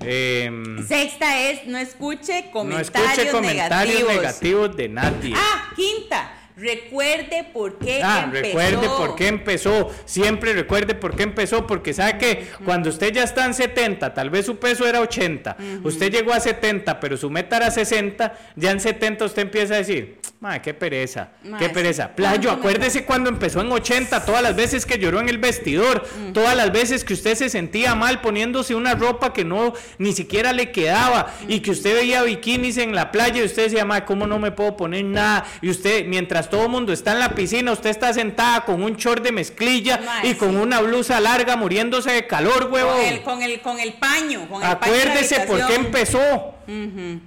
Eh, Sexta es no escuche comentarios, no escuche comentarios negativos de nadie. Ah, quinta Recuerde por qué ah, Recuerde por qué empezó. Siempre recuerde por qué empezó. Porque sabe que cuando usted ya está en 70, tal vez su peso era 80, usted llegó a 70, pero su meta era 60, ya en 70 usted empieza a decir, madre, qué pereza, qué pereza. Playo, acuérdese cuando empezó en 80, todas las veces que lloró en el vestidor, todas las veces que usted se sentía mal poniéndose una ropa que no ni siquiera le quedaba y que usted veía bikinis en la playa y usted decía, madre, ¿cómo no me puedo poner nada? Y usted, mientras todo el mundo está en la piscina, usted está sentada con un short de mezclilla y con una blusa larga muriéndose de calor, huevo. Con el, con el, paño. Acuérdese por qué empezó.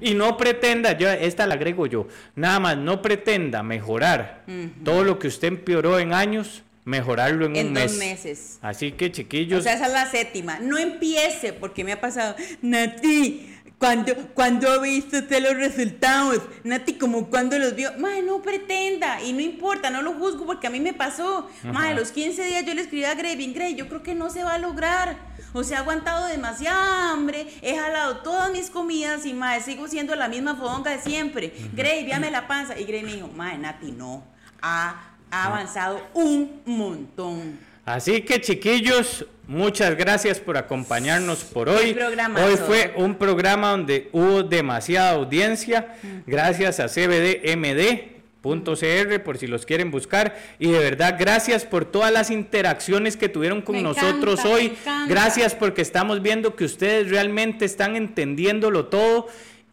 Y no pretenda, yo esta la agrego yo, nada más no pretenda mejorar todo lo que usted empeoró en años mejorarlo en, un mes. dos meses. Así que chiquillos. O sea, esa es la séptima. No empiece, porque me ha pasado, Nati, cuando, cuando ha visto usted los resultados, Nati, como cuando los vio, madre, no pretenda, y no importa, no lo juzgo porque a mí me pasó, madre, los 15 días yo le escribí a Grey, bien Grey, yo creo que no se va a lograr, o sea, he aguantado demasiada hambre, he jalado todas mis comidas y madre, sigo siendo la misma fodonga de siempre, Grey, véame la panza, y Grey me dijo, madre, Nati, no, ha, ha avanzado un montón. Así que chiquillos, muchas gracias por acompañarnos por hoy. Hoy fue un programa donde hubo demasiada audiencia. Gracias a CBDMD .cr por si los quieren buscar y de verdad gracias por todas las interacciones que tuvieron con nosotros hoy. Gracias porque estamos viendo que ustedes realmente están entendiéndolo todo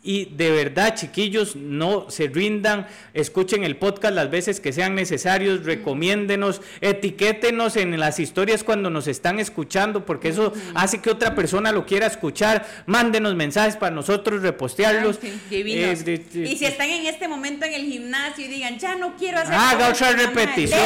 y de verdad, chiquillos, no se rindan, escuchen el podcast las veces que sean necesarios, recomiéndenos, etiquétenos en las historias cuando nos están escuchando, porque eso hace que otra persona lo quiera escuchar. Mándenos mensajes para nosotros repostearlos. Eh, y si están en este momento en el gimnasio y digan, ya no quiero hacer Haga otra repetición.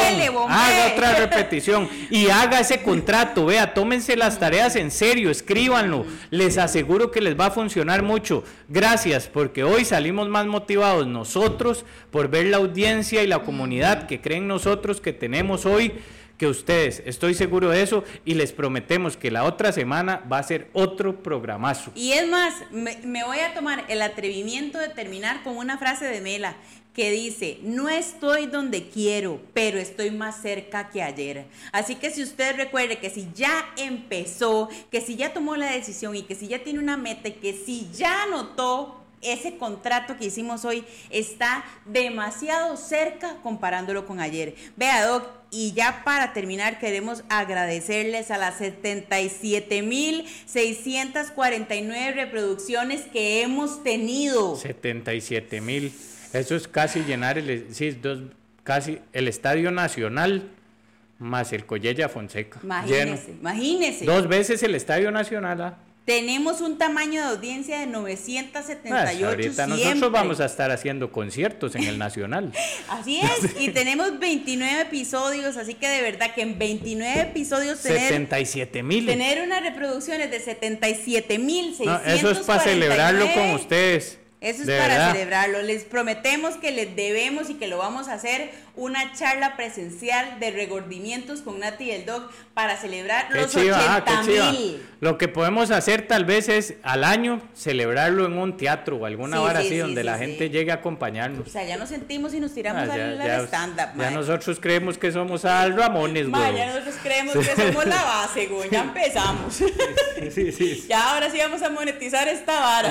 haga otra repetición. Y haga ese contrato. Vea, tómense las tareas en serio, escríbanlo. Les aseguro que les va a funcionar mucho. Gracias porque hoy salimos más motivados nosotros por ver la audiencia y la comunidad que creen nosotros que tenemos hoy que ustedes. Estoy seguro de eso y les prometemos que la otra semana va a ser otro programazo. Y es más, me, me voy a tomar el atrevimiento de terminar con una frase de Mela que dice, no estoy donde quiero, pero estoy más cerca que ayer. Así que si usted recuerde que si ya empezó, que si ya tomó la decisión y que si ya tiene una meta que si ya anotó ese contrato que hicimos hoy está demasiado cerca comparándolo con ayer. Vea, Doc, y ya para terminar queremos agradecerles a las 77.649 reproducciones que hemos tenido. 77 mil. Eso es casi llenar el, sí, dos, casi el Estadio Nacional más el Collella Fonseca. Imagínese, imagínese. Dos veces el Estadio Nacional. ¿ah? Tenemos un tamaño de audiencia de 978 ahorita nosotros vamos a estar haciendo conciertos en el Nacional. así es, y tenemos 29 episodios, así que de verdad que en 29 episodios tener 77 mil. Tener unas reproducciones de 77 mil Eso es para celebrarlo con ustedes. Eso es para celebrarlo. Les prometemos que les debemos y que lo vamos a hacer una charla presencial de regordimientos con Nati y el Dog para celebrar los 80 ah, mil. Lo que podemos hacer tal vez es al año celebrarlo en un teatro o alguna hora así donde la gente llegue a acompañarnos. O sea, ya nos sentimos y nos tiramos ah, al, stand-up. Ya nosotros creemos que somos al Ramones, güey. Ya nosotros creemos que somos la base, güey. Ya empezamos. ya ahora sí vamos a monetizar esta vara.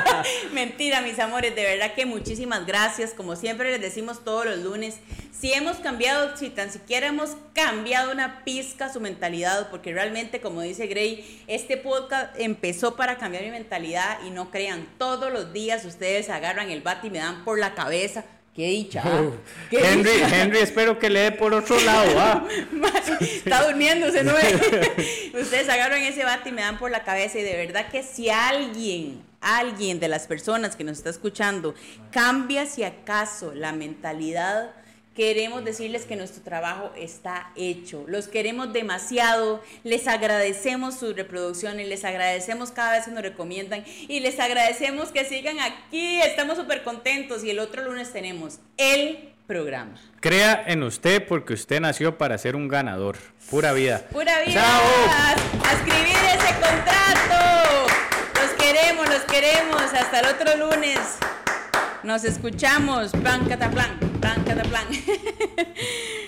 Mentira, mis amores. De verdad que muchísimas gracias. Como siempre les decimos todos los lunes si hemos cambiado, si tan siquiera hemos cambiado una pizca su mentalidad, porque realmente, como dice Gray, este podcast empezó para cambiar mi mentalidad y no crean, todos los días ustedes agarran el bate y me dan por la cabeza. Qué dicha. ¿ah? Henry, Henry, espero que le dé por otro lado. ¿ah? Está durmiéndose, ¿no? ustedes agarran ese bate y me dan por la cabeza y de verdad que si alguien alguien de las personas que nos está escuchando cambia si acaso la mentalidad queremos decirles que nuestro trabajo está hecho. Los queremos demasiado, les agradecemos sus reproducciones, les agradecemos cada vez que nos recomiendan y les agradecemos que sigan aquí. Estamos súper contentos y el otro lunes tenemos el programa. Crea en usted porque usted nació para ser un ganador. Pura vida. Pura vida. ¡Chao! A escribir ese contrato. Los queremos, los queremos. Hasta el otro lunes. Nos escuchamos. Plan, cataplan, plan, cataplan.